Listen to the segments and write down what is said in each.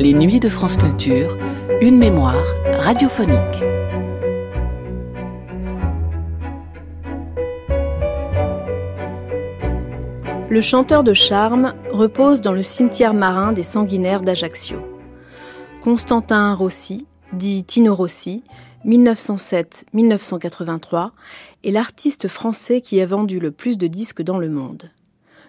Les nuits de France Culture, une mémoire radiophonique. Le chanteur de charme repose dans le cimetière marin des sanguinaires d'Ajaccio. Constantin Rossi, dit Tino Rossi, 1907-1983, est l'artiste français qui a vendu le plus de disques dans le monde.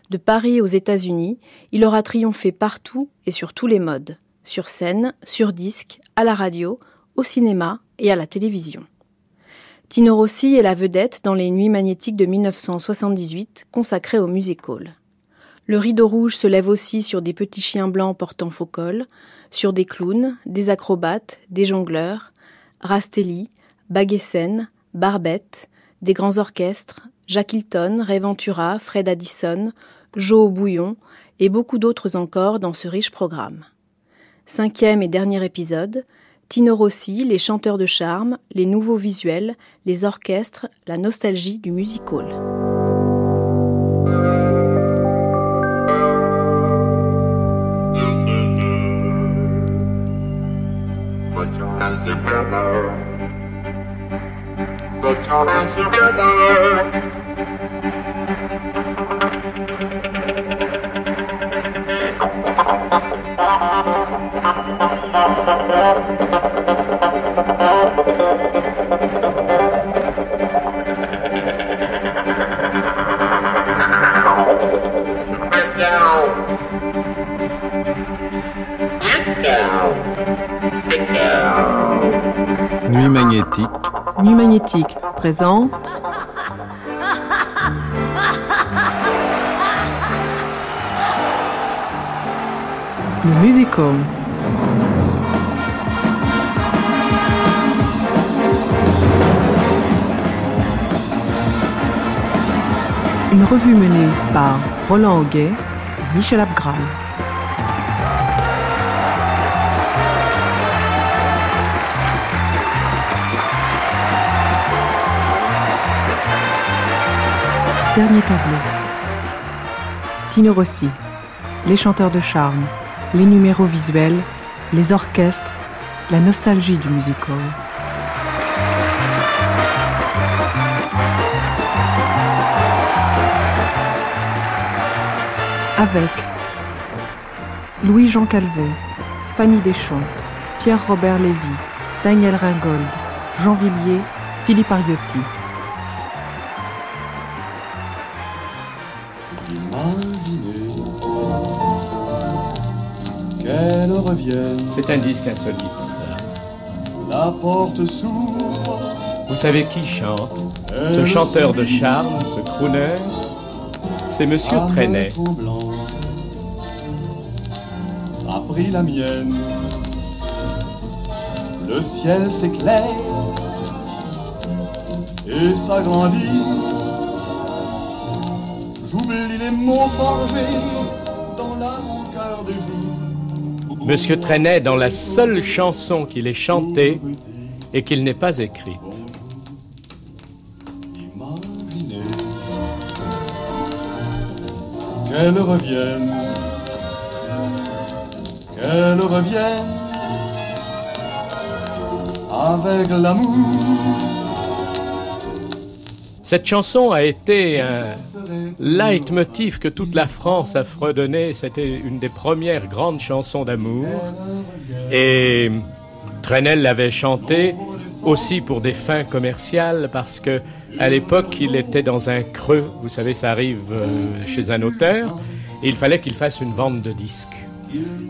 De Paris aux États-Unis, il aura triomphé partout et sur tous les modes, sur scène, sur disque, à la radio, au cinéma et à la télévision. Tino Rossi est la vedette dans les Nuits magnétiques de 1978 consacrées au music hall. Le rideau rouge se lève aussi sur des petits chiens blancs portant faux col, sur des clowns, des acrobates, des jongleurs, Rastelli, Baguessen, Barbette, des grands orchestres, Jacques Hilton, Ray Ventura, Fred Addison, Joe Bouillon et beaucoup d'autres encore dans ce riche programme. Cinquième et dernier épisode, Tino Rossi, les chanteurs de charme, les nouveaux visuels, les orchestres, la nostalgie du music hall. the children together. Get down! Get down! Nuit magnétique. Nuit magnétique présente. Le musical. Une revue menée par Roland Auguet et Michel Abgral. Dernier tableau. Tino Rossi, les chanteurs de charme, les numéros visuels, les orchestres, la nostalgie du musical. Avec Louis-Jean Calvet, Fanny Deschamps, Pierre-Robert Lévy, Daniel Ringold, Jean Villiers, Philippe Ariotti. C'est un disque insolite, ça. La porte s'ouvre. Vous savez qui chante? Ce chanteur de charme, ce crooner, c'est Monsieur Trenet. A pris la mienne. Le ciel s'éclaire et s'agrandit. J'oublie les mots forgés Monsieur Trenet dans la seule chanson qu'il ait chantée et qu'il n'ait pas écrite. Imaginez qu'elle revienne, qu'elle revienne avec l'amour. Cette chanson a été un leitmotiv que toute la France a fredonné. C'était une des premières grandes chansons d'amour. Et Trenel l'avait chantée aussi pour des fins commerciales parce que à l'époque il était dans un creux. Vous savez, ça arrive euh, chez un auteur et il fallait qu'il fasse une vente de disques.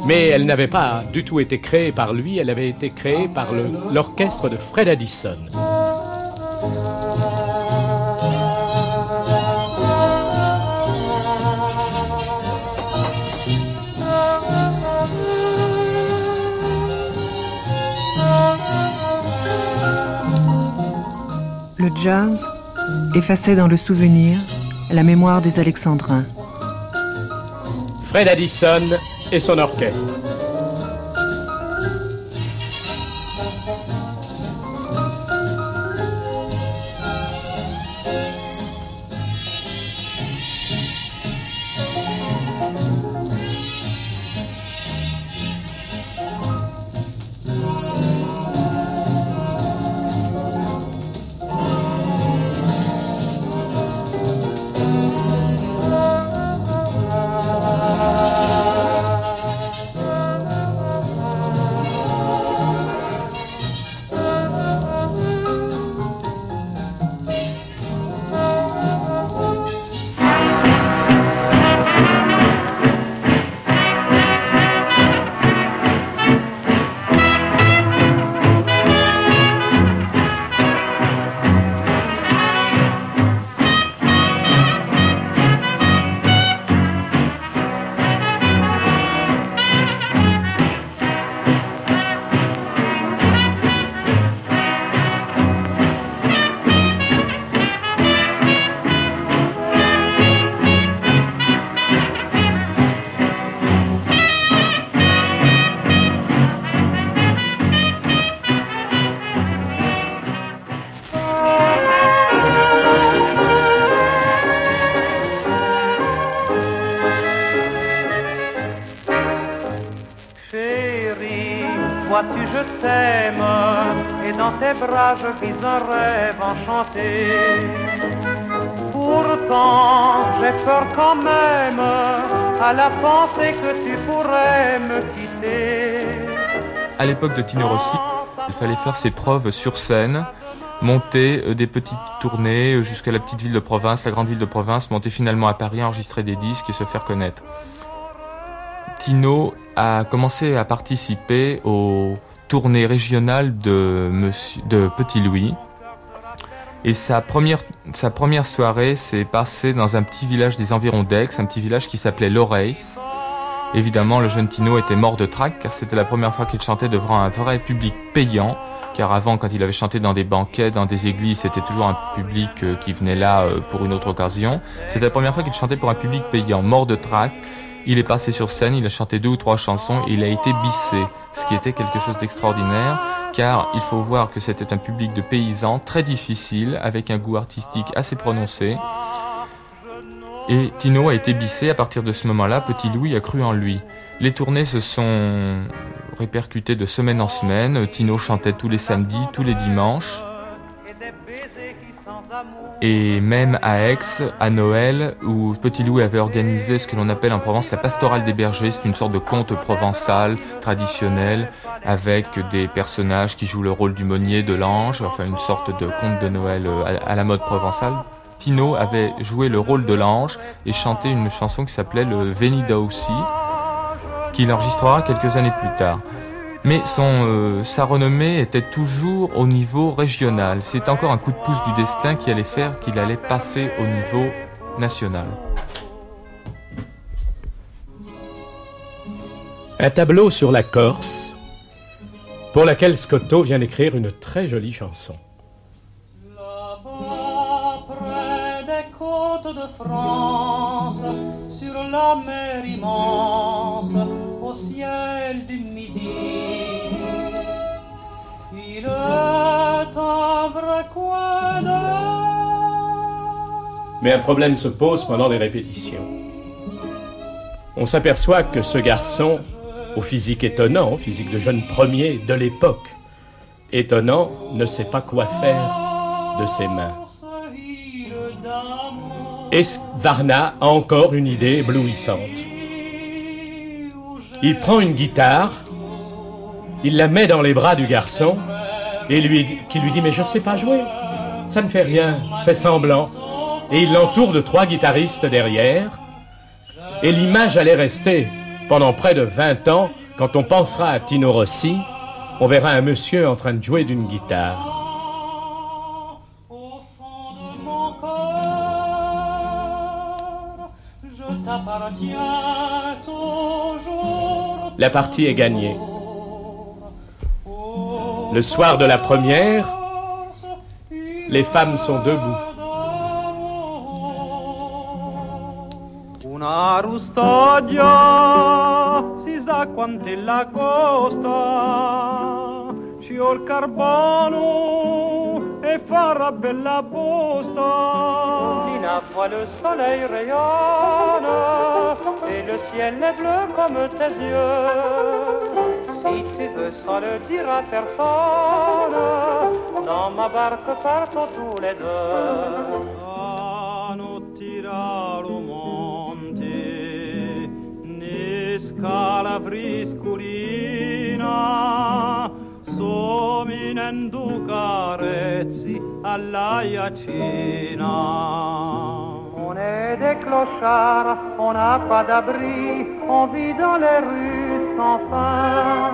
Mais elle n'avait pas du tout été créée par lui, elle avait été créée par l'orchestre de Fred Addison. Le jazz effaçait dans le souvenir la mémoire des Alexandrins. Fred Addison et son orchestre. Je vis un rêve enchanté. Pourtant, j'ai peur quand même à la pensée que tu pourrais me quitter. À l'époque de Tino Rossi, il fallait faire ses preuves sur scène, monter euh, des petites tournées euh, jusqu'à la petite ville de province, la grande ville de province, monter finalement à Paris, enregistrer des disques et se faire connaître. Tino a commencé à participer aux tournées régionales de, de Petit Louis. Et sa première, sa première soirée s'est passée dans un petit village des environs d'Aix, un petit village qui s'appelait Loreis. Évidemment, le jeune Tino était mort de trac car c'était la première fois qu'il chantait devant un vrai public payant. Car avant, quand il avait chanté dans des banquets, dans des églises, c'était toujours un public euh, qui venait là euh, pour une autre occasion. C'était la première fois qu'il chantait pour un public payant, mort de trac. Il est passé sur scène, il a chanté deux ou trois chansons et il a été bissé, ce qui était quelque chose d'extraordinaire, car il faut voir que c'était un public de paysans très difficile, avec un goût artistique assez prononcé. Et Tino a été bissé à partir de ce moment-là, Petit Louis a cru en lui. Les tournées se sont répercutées de semaine en semaine, Tino chantait tous les samedis, tous les dimanches. Et même à Aix, à Noël, où Petit Louis avait organisé ce que l'on appelle en Provence la pastorale des bergers, c'est une sorte de conte provençal traditionnel avec des personnages qui jouent le rôle du meunier, de l'ange, enfin une sorte de conte de Noël euh, à la mode provençale. Tino avait joué le rôle de l'ange et chanté une chanson qui s'appelait le Venida aussi, qu'il enregistrera quelques années plus tard. Mais son, euh, sa renommée était toujours au niveau régional. C'est encore un coup de pouce du destin qui allait faire qu'il allait passer au niveau national. Un tableau sur la Corse, pour laquelle Scotto vient d'écrire une très jolie chanson. Là-bas, près des côtes de France, sur la mer immense, au ciel du Mais un problème se pose pendant les répétitions. On s'aperçoit que ce garçon, au physique étonnant, physique de jeune premier de l'époque, étonnant, ne sait pas quoi faire de ses mains. Et Varna a encore une idée éblouissante? Il prend une guitare, il la met dans les bras du garçon, et lui, qui lui dit Mais je ne sais pas jouer, ça ne fait rien, fais semblant. Et il l'entoure de trois guitaristes derrière, et l'image allait rester pendant près de 20 ans. Quand on pensera à Tino Rossi, on verra un monsieur en train de jouer d'une guitare. La partie est gagnée. Le soir de la première, les femmes sont debout. Una rustodia si sa quant'è la costa, ci ho il carbone e farà bella posta. In acqua le soleil rayonne et le ciel est bleu comme tes yeux. Si tu veux sans le dire à personne, dans ma barque partons tous les deux. ne scala friscolina. Sominendo carezzi alla iacina on est des clochards, on n'a pas d'abri, on vit dans les rues sans fin.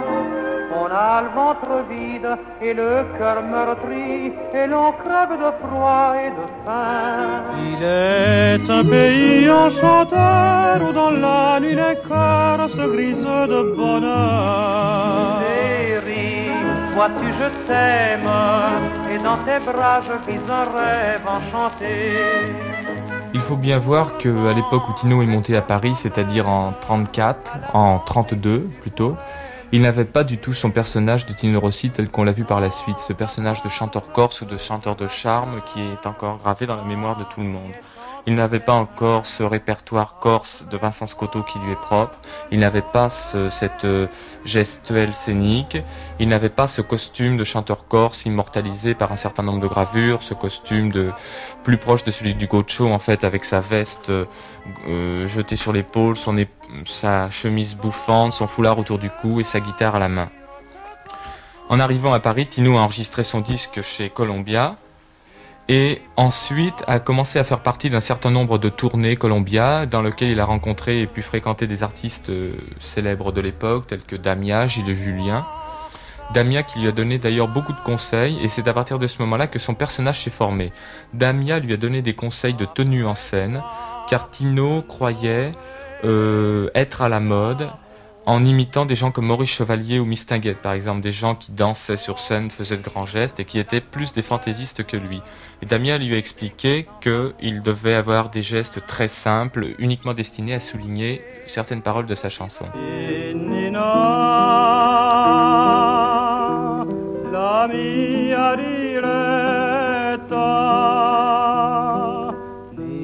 On a le ventre vide et le cœur meurtri, et l'on crève de froid et de faim. Il est un pays enchanteur où dans la nuit les cœurs se grisent de bonheur. Chérie, vois-tu, je t'aime, et dans tes bras je vis un rêve enchanté. Il faut bien voir qu'à l'époque où Tino est monté à Paris, c'est-à-dire en 34, en 32 plutôt, il n'avait pas du tout son personnage de Tino Rossi tel qu'on l'a vu par la suite, ce personnage de chanteur corse ou de chanteur de charme qui est encore gravé dans la mémoire de tout le monde. Il n'avait pas encore ce répertoire corse de Vincent Scotto qui lui est propre. Il n'avait pas cette euh, gestuelle scénique. Il n'avait pas ce costume de chanteur corse immortalisé par un certain nombre de gravures, ce costume de plus proche de celui du Gocho en fait, avec sa veste euh, jetée sur l'épaule, sa chemise bouffante, son foulard autour du cou et sa guitare à la main. En arrivant à Paris, Tino a enregistré son disque chez Columbia et ensuite a commencé à faire partie d'un certain nombre de tournées Columbia dans lesquelles il a rencontré et pu fréquenter des artistes euh, célèbres de l'époque tels que Damia, Gilles Julien. Damia qui lui a donné d'ailleurs beaucoup de conseils et c'est à partir de ce moment-là que son personnage s'est formé. Damia lui a donné des conseils de tenue en scène car Tino croyait euh, être à la mode en imitant des gens comme Maurice Chevalier ou Mistinguett, par exemple, des gens qui dansaient sur scène, faisaient de grands gestes et qui étaient plus des fantaisistes que lui. Et Damien lui a expliqué qu'il devait avoir des gestes très simples, uniquement destinés à souligner certaines paroles de sa chanson.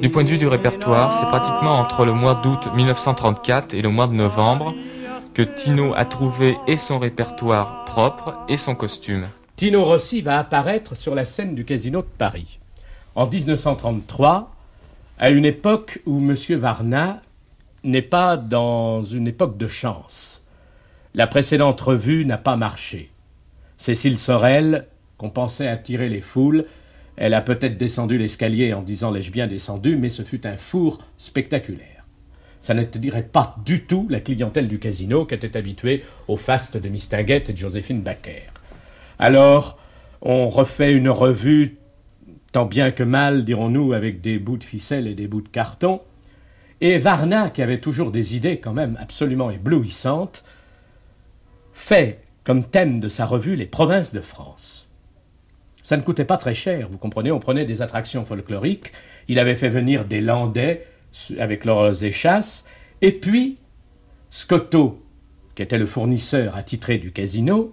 Du point de vue du répertoire, c'est pratiquement entre le mois d'août 1934 et le mois de novembre que Tino a trouvé et son répertoire propre et son costume. Tino Rossi va apparaître sur la scène du Casino de Paris. En 1933, à une époque où M. Varna n'est pas dans une époque de chance. La précédente revue n'a pas marché. Cécile Sorel, qu'on pensait attirer les foules, elle a peut-être descendu l'escalier en disant l'ai-je bien descendu, mais ce fut un four spectaculaire ça ne te dirait pas du tout la clientèle du casino qui était habituée au faste de Mistinguett et de Joséphine Baker. Alors, on refait une revue, tant bien que mal, dirons-nous, avec des bouts de ficelle et des bouts de carton, et Varna, qui avait toujours des idées quand même absolument éblouissantes, fait comme thème de sa revue les provinces de France. Ça ne coûtait pas très cher, vous comprenez, on prenait des attractions folkloriques, il avait fait venir des Landais, avec leurs échasses, et puis Scotto, qui était le fournisseur attitré du casino,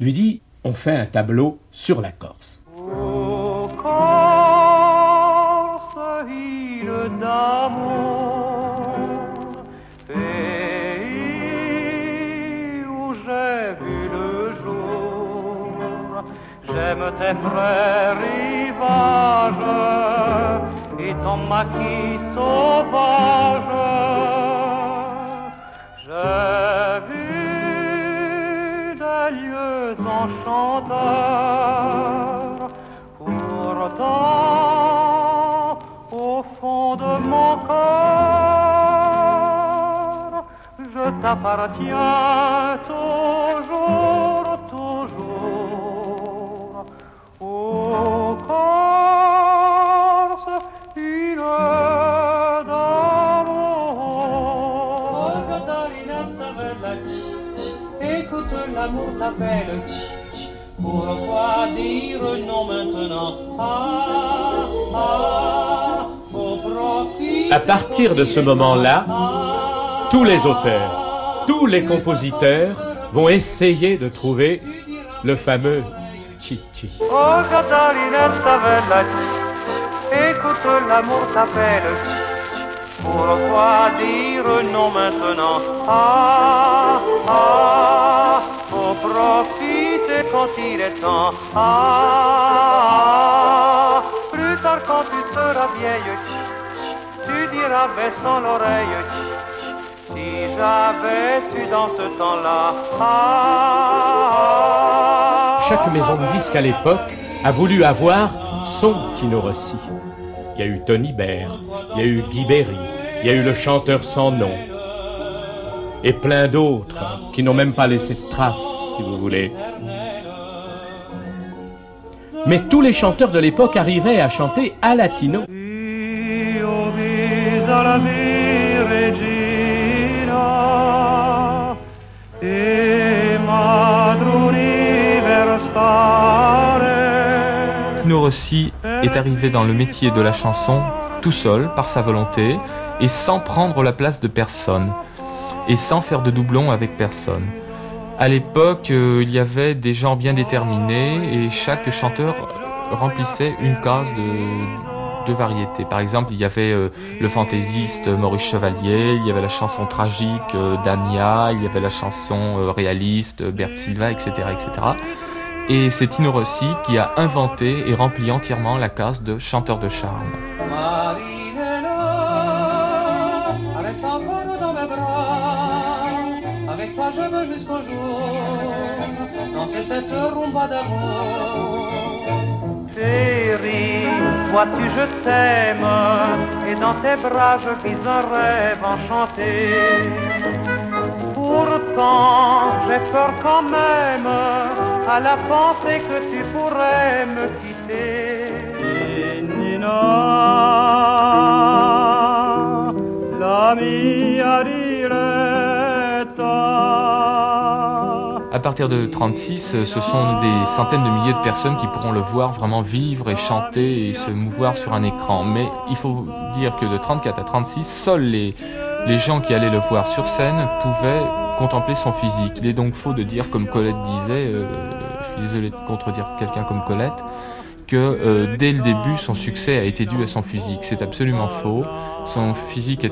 lui dit On fait un tableau sur la Corse. Ton maquis sauvage. J'ai vu des lieux enchanteurs, pourtant au fond de mon cœur, je t'appartiens toujours, toujours. Au l'amour t'appelle. Pourquoi dire non maintenant? Ah, ah, À partir de ce moment-là, tous les auteurs, tous les compositeurs vont essayer de trouver le fameux Chichi. Oh bella, l'amour t'appelle. Pourquoi dire non maintenant? Ah, ah, faut profiter quand il est temps. Ah, plus tard quand tu seras vieille, tu diras baissant l'oreille. Si j'avais su dans ce temps-là. Ah, Chaque maison de disques à l'époque a voulu avoir son Tino Rossi. Il y a eu Tony Baird, il y a eu Guy Berry, il y a eu le chanteur sans nom, et plein d'autres qui n'ont même pas laissé de traces, si vous voulez. Mais tous les chanteurs de l'époque arrivaient à chanter à latino. Tino Rossi est arrivé dans le métier de la chanson tout seul, par sa volonté, et sans prendre la place de personne, et sans faire de doublons avec personne. À l'époque, euh, il y avait des gens bien déterminés, et chaque chanteur remplissait une case deux variétés. Par exemple, il y avait euh, le fantaisiste Maurice Chevalier, il y avait la chanson tragique euh, d'Ania, il y avait la chanson réaliste Bert Silva, etc., etc. Et c'est Tino Rossi qui a inventé et rempli entièrement la case de chanteur de charme. Chérie, vois-tu, je t'aime, et dans tes bras je vis un rêve enchanté. Pourtant, j'ai peur quand même à la pensée que tu pourrais me quitter. À partir de 36, ce sont des centaines de milliers de personnes qui pourront le voir vraiment vivre et chanter et se mouvoir sur un écran. Mais il faut dire que de 34 à 36, seuls les, les gens qui allaient le voir sur scène pouvaient contempler son physique. Il est donc faux de dire, comme Colette disait, euh, je suis désolé de contredire quelqu'un comme Colette, que euh, dès le début, son succès a été dû à son physique. C'est absolument faux. Son physique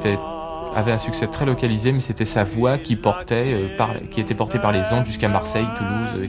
avait un succès très localisé, mais c'était sa voix qui euh, qui était portée par les ondes jusqu'à Marseille, Toulouse,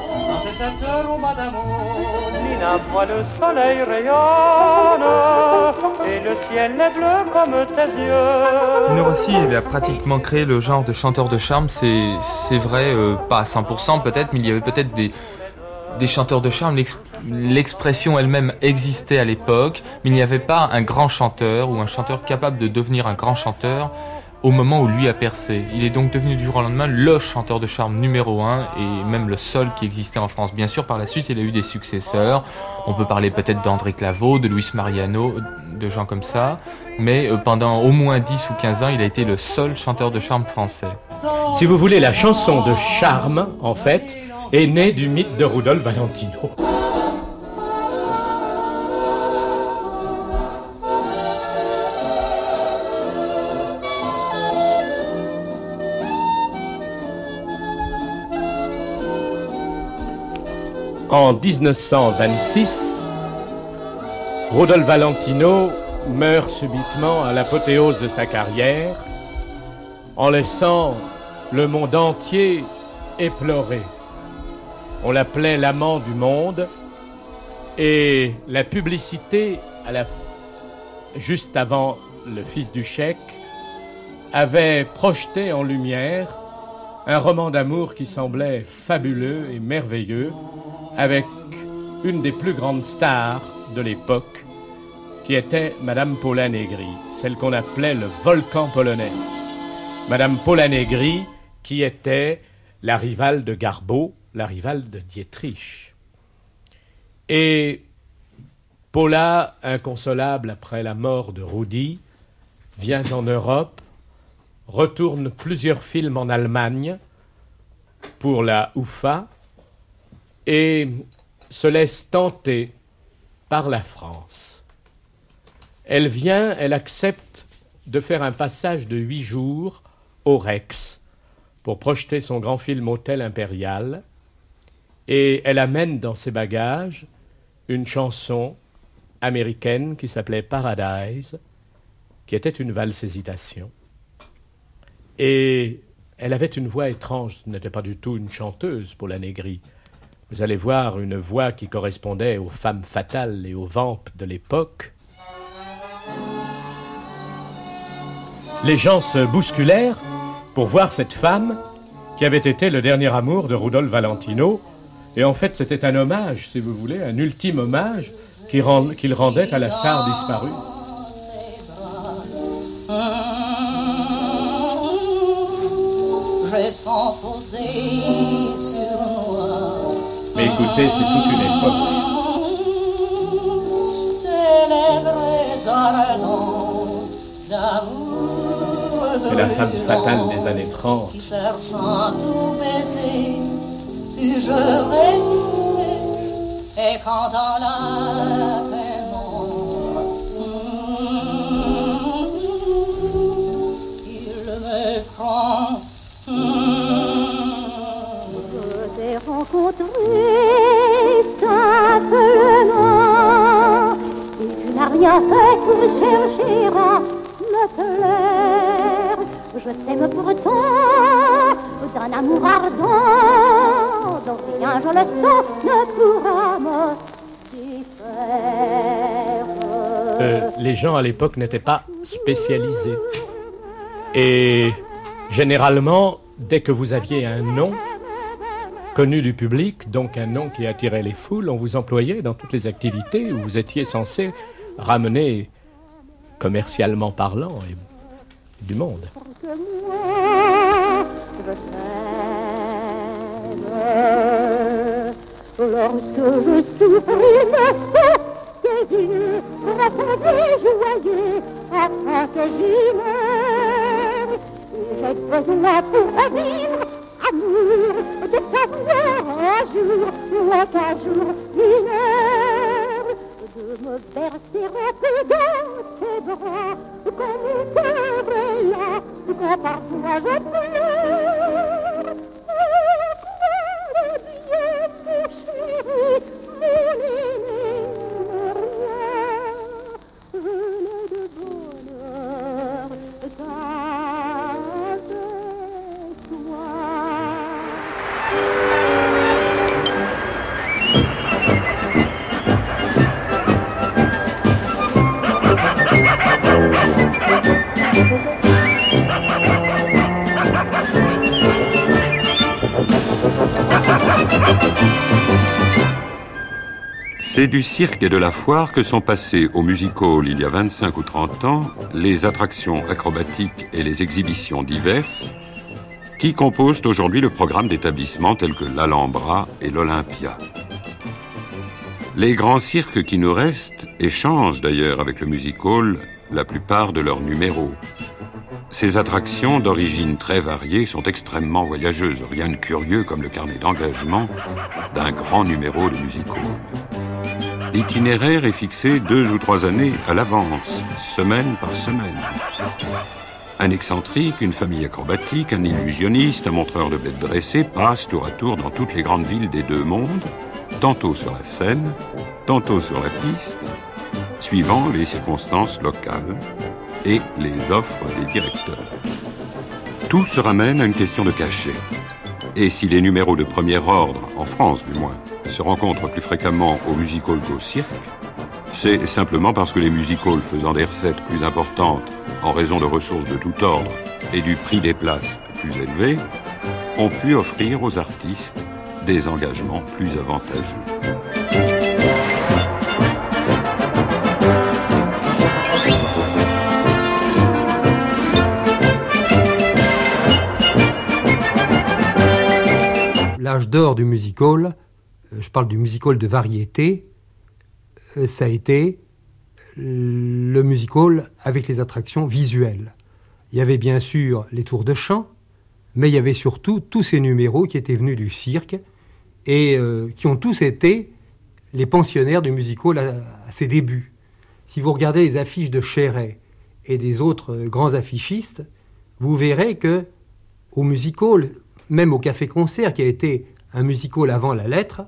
Tino Rossi, il a pratiquement créé le genre de chanteur de charme, c'est, c'est vrai, euh, pas à 100% peut-être, mais il y avait peut-être des, des chanteurs de charme, l'expression elle-même existait à l'époque, mais il n'y avait pas un grand chanteur ou un chanteur capable de devenir un grand chanteur au moment où lui a percé. Il est donc devenu du jour au lendemain le chanteur de charme numéro un et même le seul qui existait en France. Bien sûr, par la suite, il a eu des successeurs. On peut parler peut-être d'André Claveau, de Luis Mariano, de gens comme ça. Mais euh, pendant au moins 10 ou 15 ans, il a été le seul chanteur de charme français. Si vous voulez, la chanson de charme, en fait, est née du mythe de Rudolf Valentino. En 1926, Rodolphe Valentino meurt subitement à l'apothéose de sa carrière, en laissant le monde entier éploré. On l'appelait l'amant du monde et la publicité, juste avant le fils du chèque, avait projeté en lumière un roman d'amour qui semblait fabuleux et merveilleux, avec une des plus grandes stars de l'époque, qui était Madame Paula Negri, celle qu'on appelait le volcan polonais. Madame Paula Negri, qui était la rivale de Garbeau, la rivale de Dietrich. Et Paula, inconsolable après la mort de Rudy, vient en Europe, retourne plusieurs films en Allemagne pour la UFA, et se laisse tenter par la France. Elle vient, elle accepte de faire un passage de huit jours au Rex pour projeter son grand film Hôtel Impérial, et elle amène dans ses bagages une chanson américaine qui s'appelait Paradise, qui était une valse hésitation. Et elle avait une voix étrange, ce n'était pas du tout une chanteuse pour la négrie. Vous allez voir une voix qui correspondait aux femmes fatales et aux vampes de l'époque. Les gens se bousculèrent pour voir cette femme qui avait été le dernier amour de Rudolf Valentino. Et en fait, c'était un hommage, si vous voulez, un ultime hommage qu'il rendait à la star disparue. Mais écoutez, c'est toute une époque. C'est la femme fatale des années 30. puis-je résister Et quand dans la Rencontré simplement, et tu n'as rien fait pour chercher à me plaire. Je t'aime pourtant d'un amour ardent, dont rien, je le sens, ne pourra me distraire. Euh, les gens à l'époque n'étaient pas spécialisés. Et généralement, dès que vous aviez un nom connu du public, donc un nom qui attirait les foules, on vous employait dans toutes les activités où vous étiez censé ramener, commercialement parlant, et du monde. Que moi, je t'aime. Lorsque je souffre, il me faut tes yeux répondez joyeux afin que j'y meure. J'ai besoin pour revivre, amour, de savoir un jour, ou qu'un jour, une heure, de me bercer un peu dans tes bras, quand mon cœur est là, quand parfois je pleure. C'est du cirque et de la foire que sont passés au music hall il y a 25 ou 30 ans les attractions acrobatiques et les exhibitions diverses qui composent aujourd'hui le programme d'établissements tels que l'Alhambra et l'Olympia. Les grands cirques qui nous restent échangent d'ailleurs avec le music hall la plupart de leurs numéros. Ces attractions d'origine très variée sont extrêmement voyageuses, rien de curieux comme le carnet d'engagement d'un grand numéro de music hall. L'itinéraire est fixé deux ou trois années à l'avance, semaine par semaine. Un excentrique, une famille acrobatique, un illusionniste, un montreur de bêtes dressées passent tour à tour dans toutes les grandes villes des deux mondes, tantôt sur la scène, tantôt sur la piste, suivant les circonstances locales et les offres des directeurs. Tout se ramène à une question de cachet. Et si les numéros de premier ordre, en France du moins, se rencontrent plus fréquemment au music hall qu'au cirque, c'est simplement parce que les music halls faisant des recettes plus importantes en raison de ressources de tout ordre et du prix des places plus élevé, ont pu offrir aux artistes des engagements plus avantageux. L'âge d'or du music hall, euh, je parle du music hall de variété, euh, ça a été le music hall avec les attractions visuelles. Il y avait bien sûr les tours de chant, mais il y avait surtout tous ces numéros qui étaient venus du cirque et euh, qui ont tous été les pensionnaires du music hall à, à ses débuts. Si vous regardez les affiches de Chéret et des autres euh, grands affichistes, vous verrez que au music hall, même au café-concert, qui a été un music hall avant la lettre,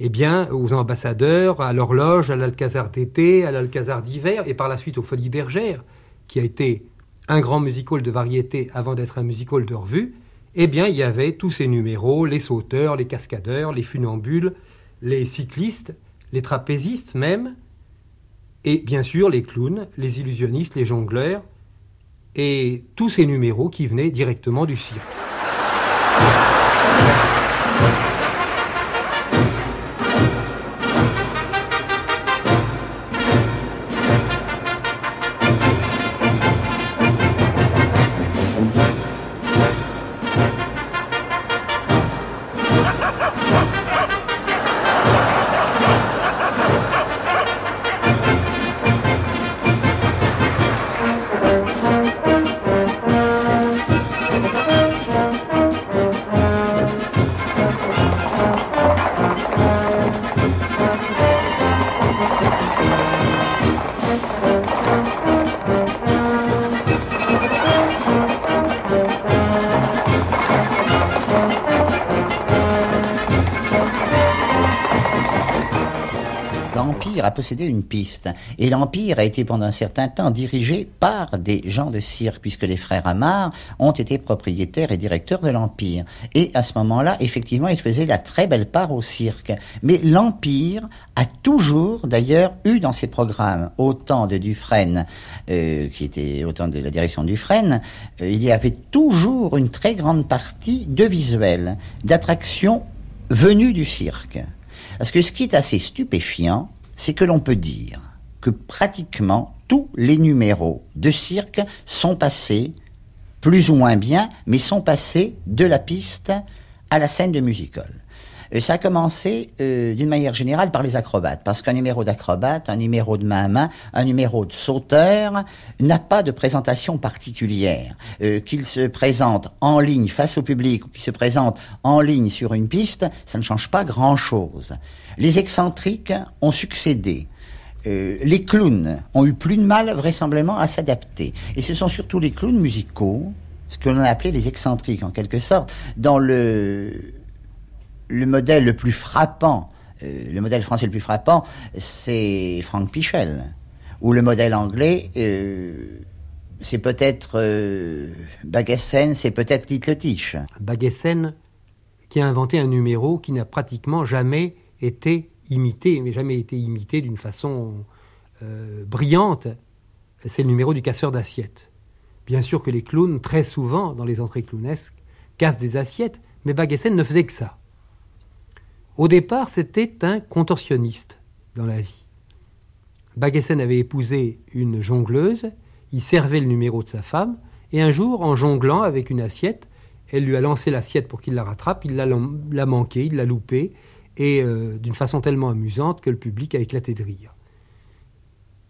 eh bien, aux ambassadeurs, à l'horloge, à l'Alcazar d'été, à l'Alcazar d'hiver, et par la suite aux Folies Bergères, qui a été un grand music hall de variété avant d'être un music hall de revue, eh bien, il y avait tous ces numéros, les sauteurs, les cascadeurs, les funambules, les cyclistes, les trapézistes même, et bien sûr les clowns, les illusionnistes, les jongleurs, et tous ces numéros qui venaient directement du cirque. Possédé une piste. Et l'Empire a été pendant un certain temps dirigé par des gens de cirque, puisque les frères Amar ont été propriétaires et directeurs de l'Empire. Et à ce moment-là, effectivement, ils faisaient la très belle part au cirque. Mais l'Empire a toujours, d'ailleurs, eu dans ses programmes, autant de Dufresne, euh, qui était autant de la direction de Dufresne, euh, il y avait toujours une très grande partie de visuels, d'attractions venues du cirque. Parce que ce qui est assez stupéfiant, c'est que l'on peut dire que pratiquement tous les numéros de cirque sont passés, plus ou moins bien, mais sont passés de la piste à la scène de musical. Euh, ça a commencé euh, d'une manière générale par les acrobates, parce qu'un numéro d'acrobate, un numéro de main à main, un numéro de sauteur n'a pas de présentation particulière. Euh, qu'il se présente en ligne face au public ou qu'il se présente en ligne sur une piste, ça ne change pas grand-chose. Les excentriques ont succédé. les clowns ont eu plus de mal vraisemblablement à s'adapter. Et ce sont surtout les clowns musicaux, ce que l'on a appelé les excentriques en quelque sorte, dans le le modèle le plus frappant, euh, le modèle français le plus frappant, c'est Frank Pichel. Ou le modèle anglais, euh, c'est peut-être euh, c'est peut-être Titletich. Bagessen, qui a inventé un numéro qui n'a pratiquement jamais été imité, mais jamais été imité d'une façon brillante, c'est le numéro du casseur d'assiettes. Bien sûr que les clowns, très souvent, dans les entrées clownesques, cassent des assiettes, mais Bagessen ne faisait que ça. Au départ, c'était un contorsionniste dans la vie. Bagessen avait épousé une jongleuse, il servait le numéro de sa femme, et un jour, en jonglant avec une assiette, elle lui a lancé l'assiette pour qu'il la rattrape, il l'a manqué, il l'a loupé, et euh, d'une façon tellement amusante que le public a éclaté de rire.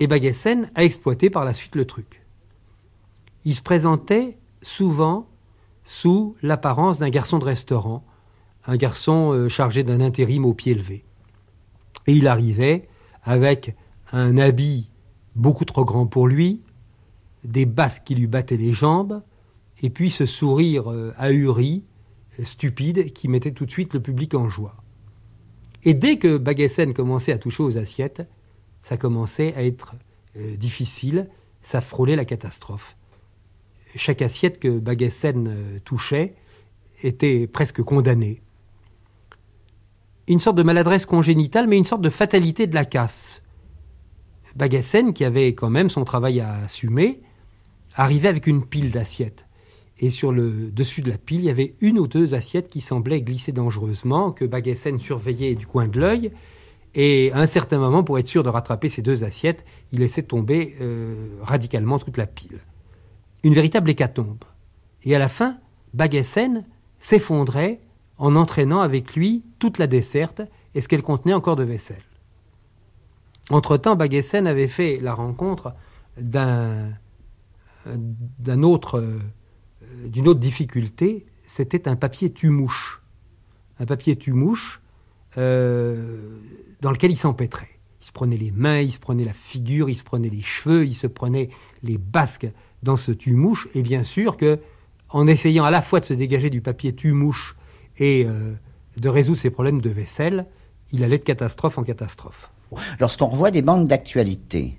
Et Bagessen a exploité par la suite le truc. Il se présentait souvent sous l'apparence d'un garçon de restaurant, un garçon euh, chargé d'un intérim au pied levé. Et il arrivait avec un habit beaucoup trop grand pour lui, des basques qui lui battaient les jambes, et puis ce sourire euh, ahuri, stupide, qui mettait tout de suite le public en joie. Et dès que Bagessen commençait à toucher aux assiettes, ça commençait à être euh, difficile, ça frôlait la catastrophe. Chaque assiette que Bagessen touchait était presque condamnée une sorte de maladresse congénitale, mais une sorte de fatalité de la casse. Bagassen, qui avait quand même son travail à assumer, arrivait avec une pile d'assiettes. Et sur le dessus de la pile, il y avait une ou deux assiettes qui semblaient glisser dangereusement, que Bagassen surveillait du coin de l'œil. Et à un certain moment, pour être sûr de rattraper ces deux assiettes, il laissait tomber euh, radicalement toute la pile. Une véritable hécatombe. Et à la fin, Bagassen s'effondrait en entraînant avec lui toute la desserte et ce qu'elle contenait encore de vaisselle. Entre-temps, Bagessen avait fait la rencontre d'un, autre, euh, d'une autre difficulté, c'était un papier tumouche. Un papier tumouche euh, dans lequel il s'empêtrait. Il se prenait les mains, il se prenait la figure, il se prenait les cheveux, il se prenait les basques dans ce tumouche. Et bien sûr que, en essayant à la fois de se dégager du papier tumouche et euh, de résoudre ses problèmes de vaisselle, il allait de catastrophe en catastrophe. Lorsqu'on revoit des bandes d'actualité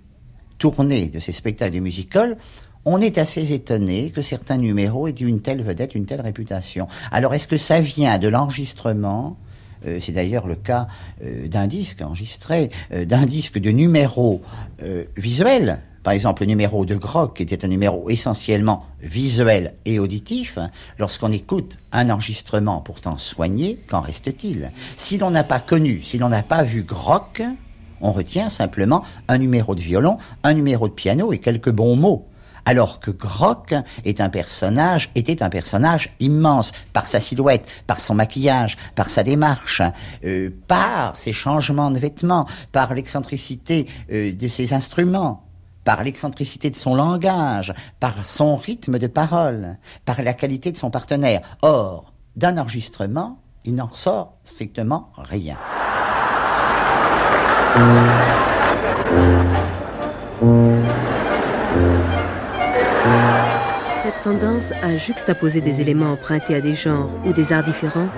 tournées de ces spectacles de musical, on est assez étonné que certains numéros aient une telle vedette, une telle réputation. Alors est-ce que ça vient de l'enregistrement euh, c'est d'ailleurs le cas euh, d'un disque enregistré, d'un disque de numéros visuels par exemple, le numéro de Grock, qui était un numéro essentiellement visuel et auditif, lorsqu'on écoute un enregistrement pourtant soigné, qu'en reste-t-il? Si l'on n'a pas connu, si l'on n'a pas vu Grock, on retient simplement un numéro de violon, un numéro de piano et quelques bons mots. Alors que Grock est un personnage, était un personnage immense par sa silhouette, par son maquillage, par sa démarche, euh, par ses changements de vêtements, par l'excentricité euh, de ses instruments par l'excentricité de son langage, par son rythme de parole, par la qualité de son partenaire. Or, d'un enregistrement, il n'en sort strictement rien. Cette tendance à juxtaposer des éléments empruntés à des genres ou des arts différents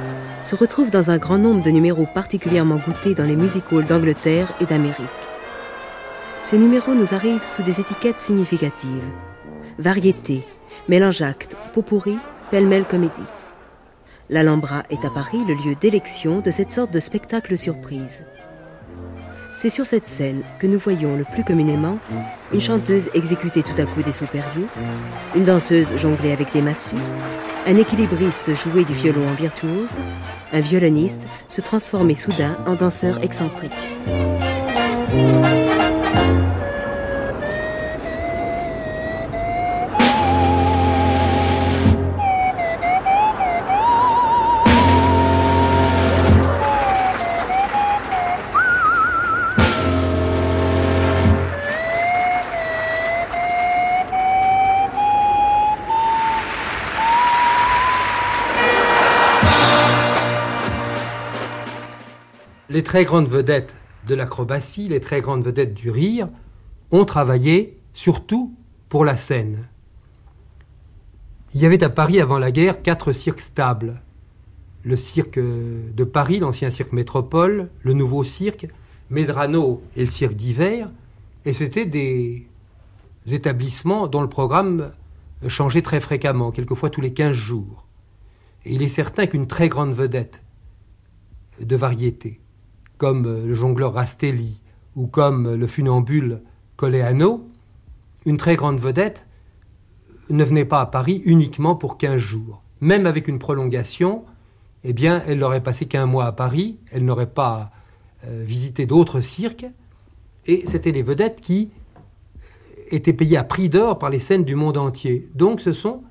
se retrouve dans un grand nombre de numéros particulièrement goûtés dans les music halls d'Angleterre et d'Amérique. Ces numéros nous arrivent sous des étiquettes significatives. Variété, mélange acte, pot pourri, pêle-mêle comédie. L'Alhambra est à Paris le lieu d'élection de cette sorte de spectacle surprise. C'est sur cette scène que nous voyons le plus communément une chanteuse exécuter tout à coup des sauts périlleux, une danseuse jongler avec des massues, un équilibriste jouer du violon en virtuose, un violoniste se transformer soudain en danseur excentrique. Les très grandes vedettes de l'acrobatie, les très grandes vedettes du rire, ont travaillé surtout pour la scène. Il y avait à Paris avant la guerre quatre cirques stables. Le cirque de Paris, l'ancien cirque métropole, le nouveau cirque, Medrano et le cirque d'hiver, et c'était des établissements dont le programme changeait très fréquemment, quelquefois tous les 15 jours. Et il est certain qu'une très grande vedette de variété, comme euh, le jongleur Rastelli ou comme le funambule Coleano, une très grande vedette ne venait pas à Paris uniquement pour 15 jours. Même avec une prolongation, eh bien, elle n'aurait passé qu'un mois à Paris, elle n'aurait pas euh, visité d'autres cirques, et c'était les vedettes qui étaient payées à prix d'or par les scènes du monde entier. Donc ce sont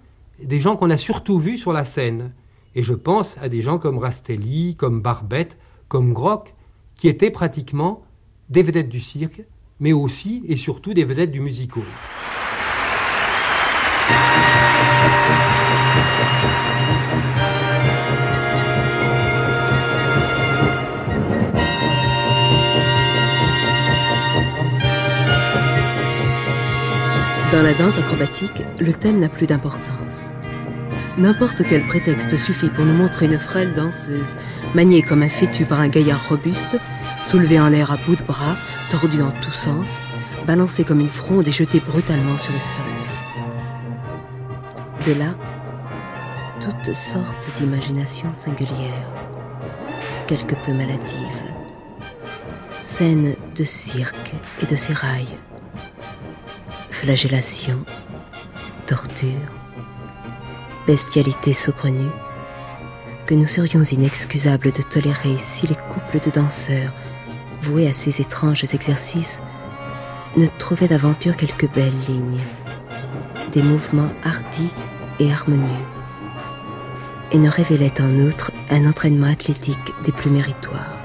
des gens qu'on a surtout vus sur la scène. Et je pense à des gens comme Rastelli, comme Barbette, comme Groc, qui étaient pratiquement des vedettes du cirque, mais aussi et surtout des vedettes du musical. Dans la danse acrobatique, le thème n'a plus d'importance. N'importe quel prétexte suffit pour nous montrer une frêle danseuse, maniée comme un fétu par un gaillard robuste, soulevée en l'air à bout de bras, tordue en tous sens, balancée comme une fronde et jetée brutalement sur le sol. De là, toutes sortes d'imaginations singulières, quelque peu maladives. Scènes de cirque et de sérail, flagellation, torture, bestialité saugrenue, que nous serions inexcusables de tolérer si les couples de danseurs, voués à ces étranges exercices, ne trouvaient d'aventure quelques belles lignes, des mouvements hardis et harmonieux, et ne révélaient en outre un entraînement athlétique des plus méritoires.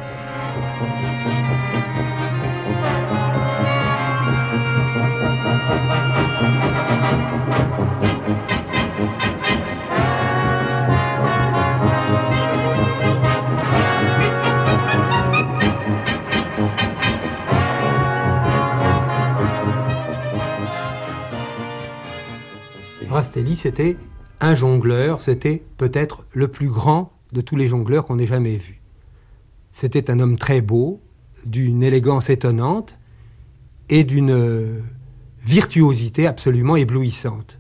C'était un jongleur, c'était peut-être le plus grand de tous les jongleurs qu'on ait jamais vus. C'était un homme très beau, d'une élégance étonnante et d'une virtuosité absolument éblouissante.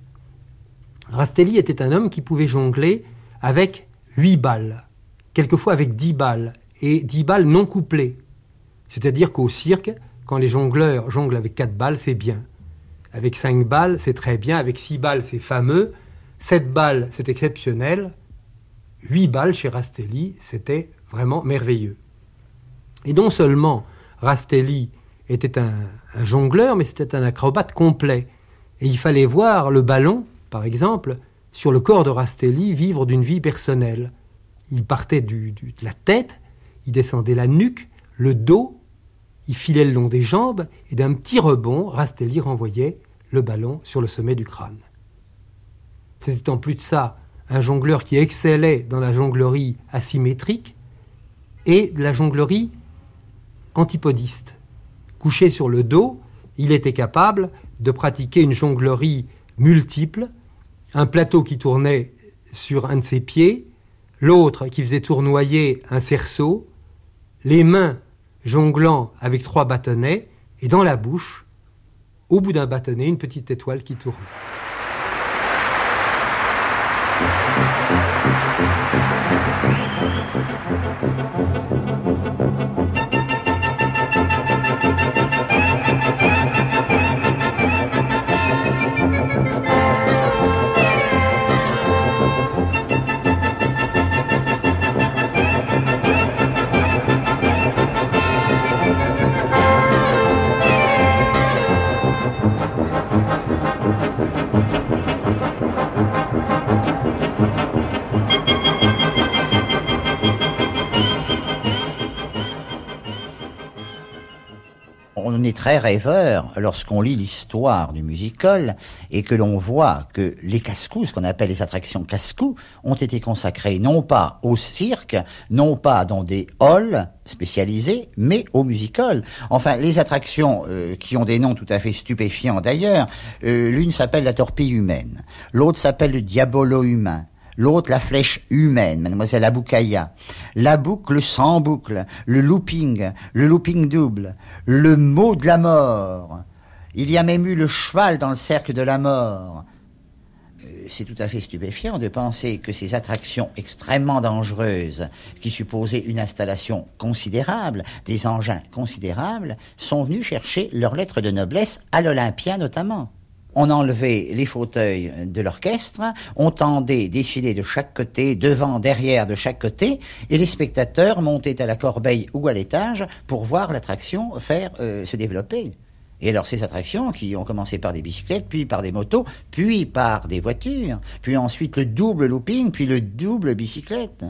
Rastelli était un homme qui pouvait jongler avec huit balles, quelquefois avec dix balles, et dix balles non couplées. C'est-à-dire qu'au cirque, quand les jongleurs jonglent avec quatre balles, c'est bien. Avec 5 balles, c'est très bien. Avec 6 balles, c'est fameux. 7 balles, c'est exceptionnel. 8 balles chez Rastelli, c'était vraiment merveilleux. Et non seulement Rastelli était un, jongleur, mais c'était un acrobate complet. Et il fallait voir le ballon, par exemple, sur le corps de Rastelli vivre d'une vie personnelle. Il partait du, du, de la tête, il descendait la nuque, le dos, il filait le long des jambes et d'un petit rebond, Rastelli renvoyait le ballon sur le sommet du crâne. C'était en plus de ça un jongleur qui excellait dans la jonglerie asymétrique et la jonglerie antipodiste. Couché sur le dos, il était capable de pratiquer une jonglerie multiple un plateau qui tournait sur un de ses pieds, l'autre qui faisait tournoyer un cerceau, les mains jonglant avec trois bâtonnets, et dans la bouche, au bout d'un bâtonnet, une petite étoile qui tourne. Très rêveur lorsqu'on lit l'histoire du musical et que l'on voit que les casse-coups, ce qu'on appelle les attractions casse-coups, ont été consacrées non pas au cirque, non pas dans des halls spécialisés, mais au musical. Enfin, les attractions euh, qui ont des noms tout à fait stupéfiants d'ailleurs, euh, l'une s'appelle la torpille humaine, l'autre s'appelle le diabolo humain, l'autre la flèche humaine, mademoiselle Aboukaya, la boucle sans boucle, le looping, le looping double, le mot de la mort. Il y a même eu le cheval dans le cercle de la mort. Euh, c'est tout à fait stupéfiant de penser que ces attractions extrêmement dangereuses, qui supposaient une installation considérable, des engins considérables, sont venus chercher leur lettre de noblesse à l'Olympia notamment. On enlevait les fauteuils de l'orchestre, on tendait défiler de chaque côté, devant, derrière, de chaque côté, et les spectateurs montaient à la corbeille ou à l'étage pour voir l'attraction faire euh, se développer. Et alors ces attractions qui ont commencé par des bicyclettes, puis par des motos, puis par des voitures, puis ensuite le double looping, puis le double bicyclette.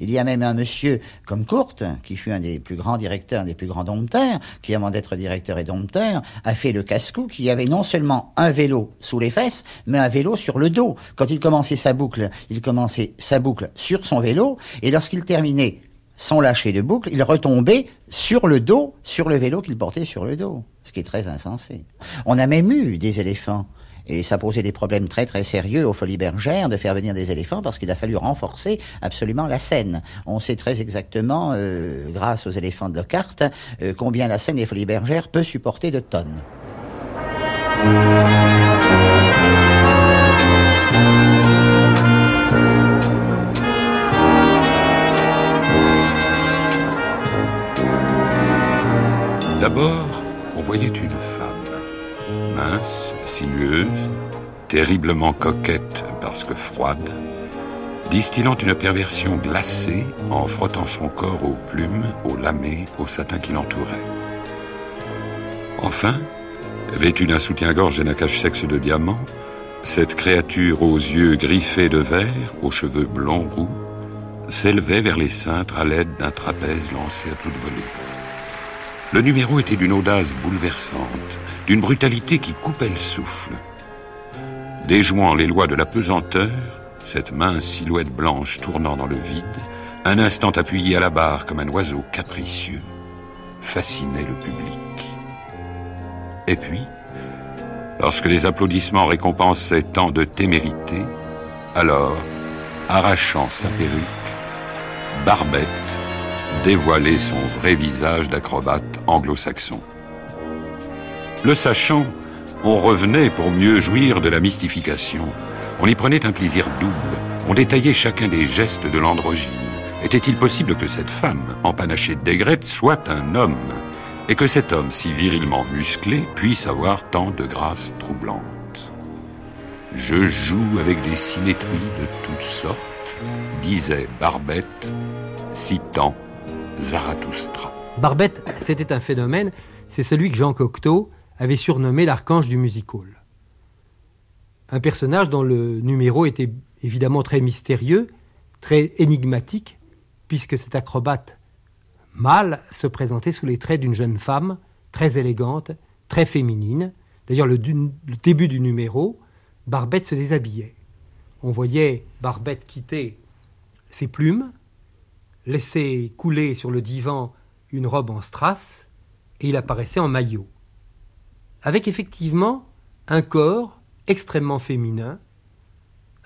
Il y a même un monsieur comme Courte, qui fut un des plus grands directeurs, un des plus grands dompteurs, qui avant d'être directeur et dompteur, a fait le casse-cou, qui avait non seulement un vélo sous les fesses, mais un vélo sur le dos. Quand il commençait sa boucle, il commençait sa boucle sur son vélo, et lorsqu'il terminait son lâcher de boucle, il retombait sur le dos, sur le vélo qu'il portait sur le dos, ce qui est très insensé. On a même eu des éléphants et ça posait des problèmes très très sérieux aux Folies Bergères de faire venir des éléphants parce qu'il a fallu renforcer absolument la Seine. On sait très exactement, euh, grâce aux éléphants de Lockhart, euh, combien la Seine des Folies Bergères peut supporter de tonnes. D'abord, on voyait une femme, mince, sinueuse, terriblement coquette parce que froide, distillant une perversion glacée en frottant son corps aux plumes, aux lamets, au satin qui l'entourait. Enfin, vêtue d'un soutien-gorge et d'un cache-sexe de diamant, cette créature aux yeux griffés de verre, aux cheveux blonds roux, s'élevait vers les cintres à l'aide d'un trapèze lancé à toute volée. Le numéro était d'une audace bouleversante, d'une brutalité qui coupait le souffle. Déjouant les lois de la pesanteur, cette mince silhouette blanche tournant dans le vide, un instant appuyée à la barre comme un oiseau capricieux, fascinait le public. Et puis, lorsque les applaudissements récompensaient tant de témérité, alors, arrachant sa perruque, Barbette dévoiler son vrai visage d'acrobate anglo-saxon. Le sachant, on revenait pour mieux jouir de la mystification. On y prenait un plaisir double. On détaillait chacun des gestes de l'androgyne. Était-il possible que cette femme, empanachée d'aigrette, soit un homme? Et que cet homme, si virilement musclé, puisse avoir tant de grâce troublante Je joue avec des symétries de toutes sortes, disait Barbette, citant Zarathustra. Barbette, c'était un phénomène, c'est celui que Jean Cocteau avait surnommé l'archange du music hall. Un personnage dont le numéro était évidemment très mystérieux, très énigmatique, puisque cet acrobate mâle se présentait sous les traits d'une jeune femme très élégante, très féminine. D'ailleurs, le, le, début du numéro, Barbette se déshabillait. On voyait Barbette quitter ses plumes, laissait couler sur le divan une robe en strass, et il apparaissait en maillot. Avec effectivement un corps extrêmement féminin,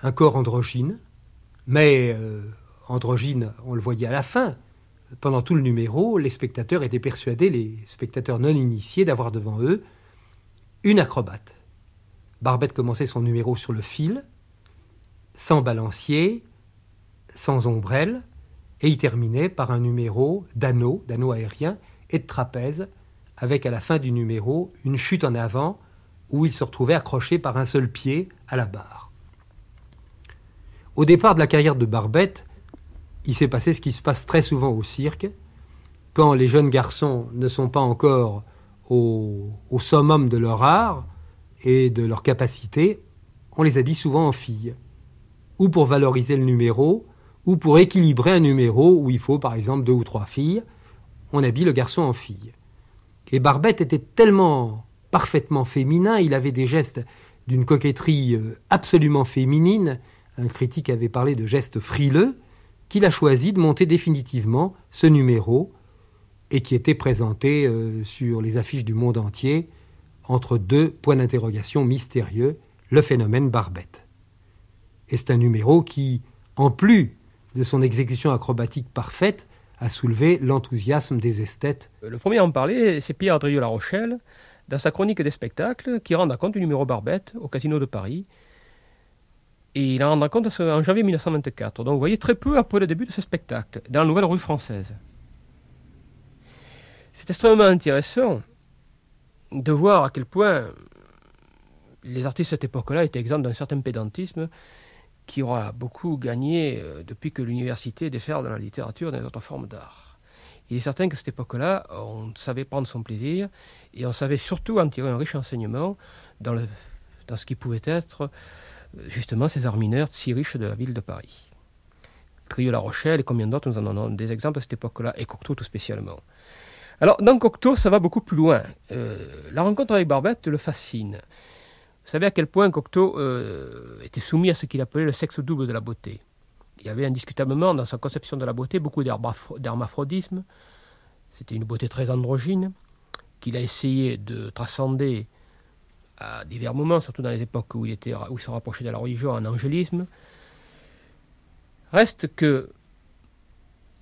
un corps androgyne, mais euh, androgyne, on le voyait à la fin. Pendant tout le numéro, les spectateurs étaient persuadés, les spectateurs non initiés, d'avoir devant eux une acrobate. Barbette commençait son numéro sur le fil, sans balancier, sans ombrelle, et il terminait par un numéro d'anneau, d'anneau aérien et de trapèze, avec à la fin du numéro une chute en avant où il se retrouvait accroché par un seul pied à la barre. Au départ de la carrière de Barbette, il s'est passé ce qui se passe très souvent au cirque, quand les jeunes garçons ne sont pas encore au, au summum de leur art et de leur capacité, on les habille souvent en filles, ou pour valoriser le numéro, ou pour équilibrer un numéro où il faut par exemple deux ou trois filles, on habille le garçon en fille. Et Barbette était tellement parfaitement féminin, il avait des gestes d'une coquetterie euh, absolument féminine, un critique avait parlé de gestes frileux, qu'il a choisi de monter définitivement ce numéro et qui était présenté euh, sur les affiches du monde entier entre deux points d'interrogation mystérieux, le phénomène Barbette. Et c'est un numéro qui, en plus de son exécution acrobatique parfaite, a soulevé l'enthousiasme des esthètes. Le premier à en parler, c'est Pierre Drieux La Rochelle, dans sa chronique des spectacles, qui rend compte du numéro Barbette au Casino de Paris. Et il en rend compte en janvier 1924. Donc vous voyez, très peu après le début de ce spectacle, dans la Nouvelle Rue Française. C'est extrêmement intéressant de voir à quel point les artistes de cette époque-là étaient exempts d'un certain pédantisme qui aura beaucoup gagné euh, depuis que l'université déferle dans la littérature et dans les autres formes d'art. Il est certain qu'à cette époque-là, on savait prendre son plaisir et on savait surtout en tirer un riche enseignement dans, dans ce qui pouvait être euh, justement ces arts mineurs si riches de la ville de Paris. Trio La Rochelle et combien d'autres, nous en avons des exemples à cette époque-là, et Cocteau tout spécialement. Alors, dans Cocteau, ça va beaucoup plus loin. Euh, la rencontre avec Barbette le fascine. Vous savez à quel point Cocteau euh, était soumis à ce qu'il appelait le sexe double de la beauté. Il y avait indiscutablement dans sa conception de la beauté beaucoup d'hermaphrodisme. C'était une beauté très androgyne qu'il a essayé de transcender à divers moments, surtout dans les époques où il, était, où il se rapprochait de la religion en angélisme. Reste que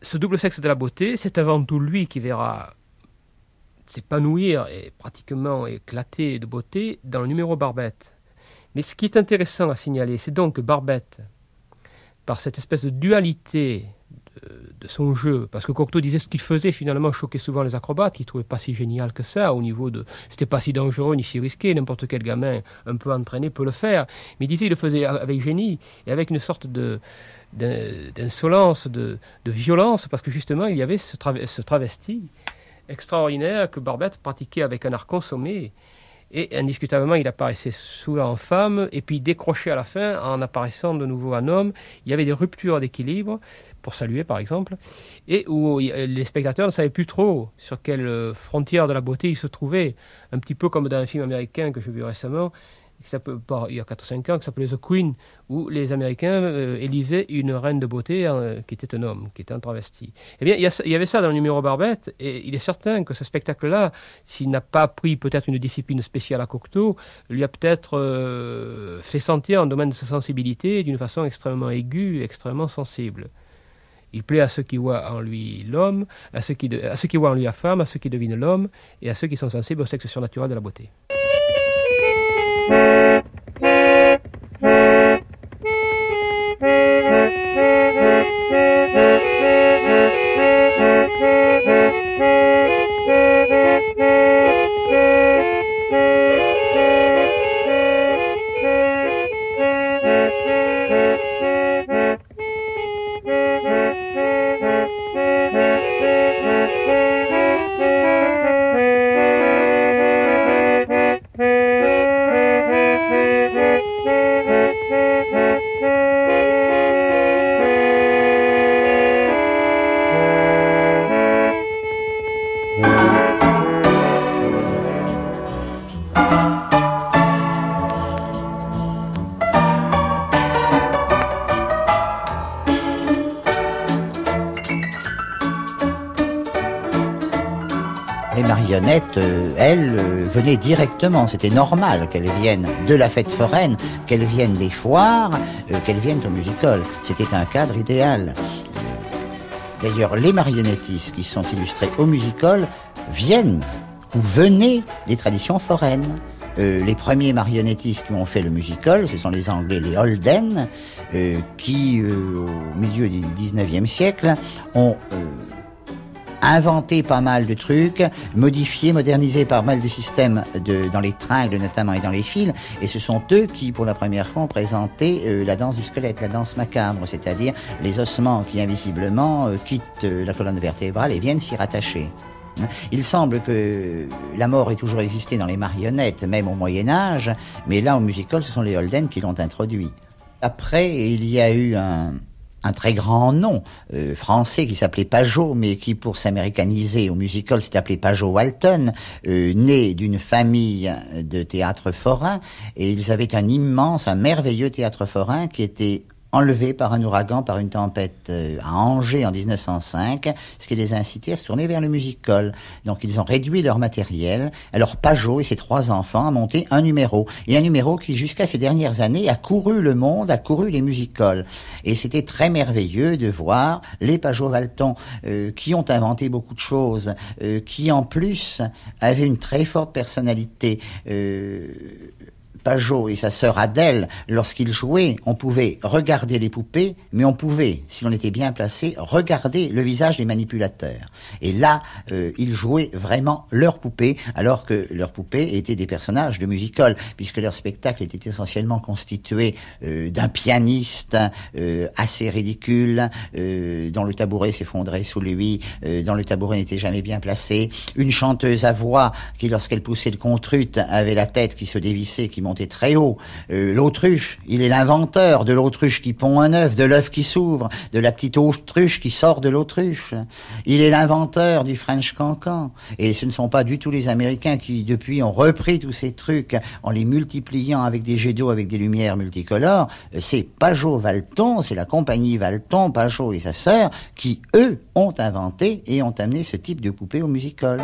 ce double sexe de la beauté, c'est avant tout lui qui verra s'épanouir et pratiquement éclater de beauté dans le numéro Barbette. Mais ce qui est intéressant à signaler, c'est donc que Barbette, par cette espèce de dualité de, son jeu, parce que Cocteau disait ce qu'il faisait finalement choquait souvent les acrobates, qui trouvaient pas si génial que ça au niveau de, c'était pas si dangereux ni si risqué, n'importe quel gamin un peu entraîné peut le faire, mais il disait il le faisait avec génie et avec une sorte de d'insolence, de, violence, parce que justement il y avait ce, ce travesti extraordinaire que Barbette pratiquait avec un art consommé. Et indiscutablement, il apparaissait souvent en femme, et puis décroché à la fin en apparaissant de nouveau en homme. Il y avait des ruptures d'équilibre, pour saluer par exemple, et où les spectateurs ne savaient plus trop sur quelle frontière de la beauté ils se trouvaient. Un petit peu comme dans un film américain que j'ai vu récemment, il y a 4 ou 5 ans, qui s'appelait The Queen, où les Américains euh, élisaient une reine de beauté euh, qui était un homme, qui était un travesti. Eh bien, il y, avait ça dans le numéro Barbette, et il est certain que ce spectacle-là, s'il n'a pas pris peut-être une discipline spéciale à Cocteau, lui a peut-être euh, fait sentir un domaine de sa sensibilité d'une façon extrêmement aiguë, extrêmement sensible. Il plaît à ceux qui voient en lui l'homme, à, à ceux qui voient en lui la femme, à ceux qui devinent l'homme, et à ceux qui sont sensibles au sexe surnaturel de la beauté. Euh, directement. C'était normal qu'elles viennent de la fête foraine, qu'elles viennent des foires, qu'elles viennent au musical. C'était un cadre idéal. D'ailleurs, les marionnettistes qui sont illustrés au musical viennent ou venaient des traditions foraines. Euh, les premiers marionnettistes qui ont fait le musical, ce sont les Anglais, les Holden, euh, qui, euh, au milieu du 19e siècle, ont inventé pas mal de trucs, modifié, modernisé pas mal de systèmes de, dans les tringles notamment et dans les fils, et ce sont eux qui, pour la première fois, ont présenté la danse du squelette, la danse macabre, c'est-à-dire les ossements qui invisiblement quittent la colonne vertébrale et viennent s'y rattacher. Il semble que la mort ait toujours existé dans les marionnettes, même au Moyen Âge, mais là, au musical, ce sont les Holden qui l'ont introduit. Après, il y a eu un, très grand nom euh, français qui s'appelait Pajot, mais qui, pour s'américaniser au musical, s'est appelé Pajot Walton, euh, né d'une famille de théâtre forain, et ils avaient un immense, un merveilleux théâtre forain qui était enlevés par un ouragan, par une tempête euh, à Angers en 1905, ce qui les a incités à se tourner vers le musical. Donc ils ont réduit leur matériel. Alors Pajot et ses trois enfants ont monté un numéro. Et un numéro qui, jusqu'à ces dernières années, a couru le monde, a couru les musicals. Et c'était très merveilleux de voir les Pajot-Valton, euh, qui ont inventé beaucoup de choses, euh, qui en plus avaient une très forte personnalité. Pajot et sa sœur Adèle, lorsqu'ils jouaient, on pouvait regarder les poupées, mais on pouvait, si l'on était bien placé, regarder le visage des manipulateurs. Et là, euh, ils jouaient vraiment leurs poupées, alors que leurs poupées étaient des personnages de musical, puisque leur spectacle était essentiellement constitué euh, d'un pianiste euh, assez ridicule, dont le tabouret s'effondrait sous lui, dont le tabouret n'était jamais bien placé, une chanteuse à voix qui, lorsqu'elle poussait le contrute, avait la tête qui se dévissait, qui montait très haut. Euh, l'autruche, il est l'inventeur de l'autruche qui pond un œuf, de l'œuf qui s'ouvre, de la petite autruche qui sort de l'autruche. Il est l'inventeur du French cancan. Et ce ne sont pas du tout les Américains qui, depuis, ont repris tous ces trucs en les multipliant avec des jets d'eau, avec des lumières multicolores. Euh, c'est Pajot Valton, c'est la compagnie Valton, Pajot et sa sœur, qui, eux, ont inventé et ont amené ce type de poupée au musical.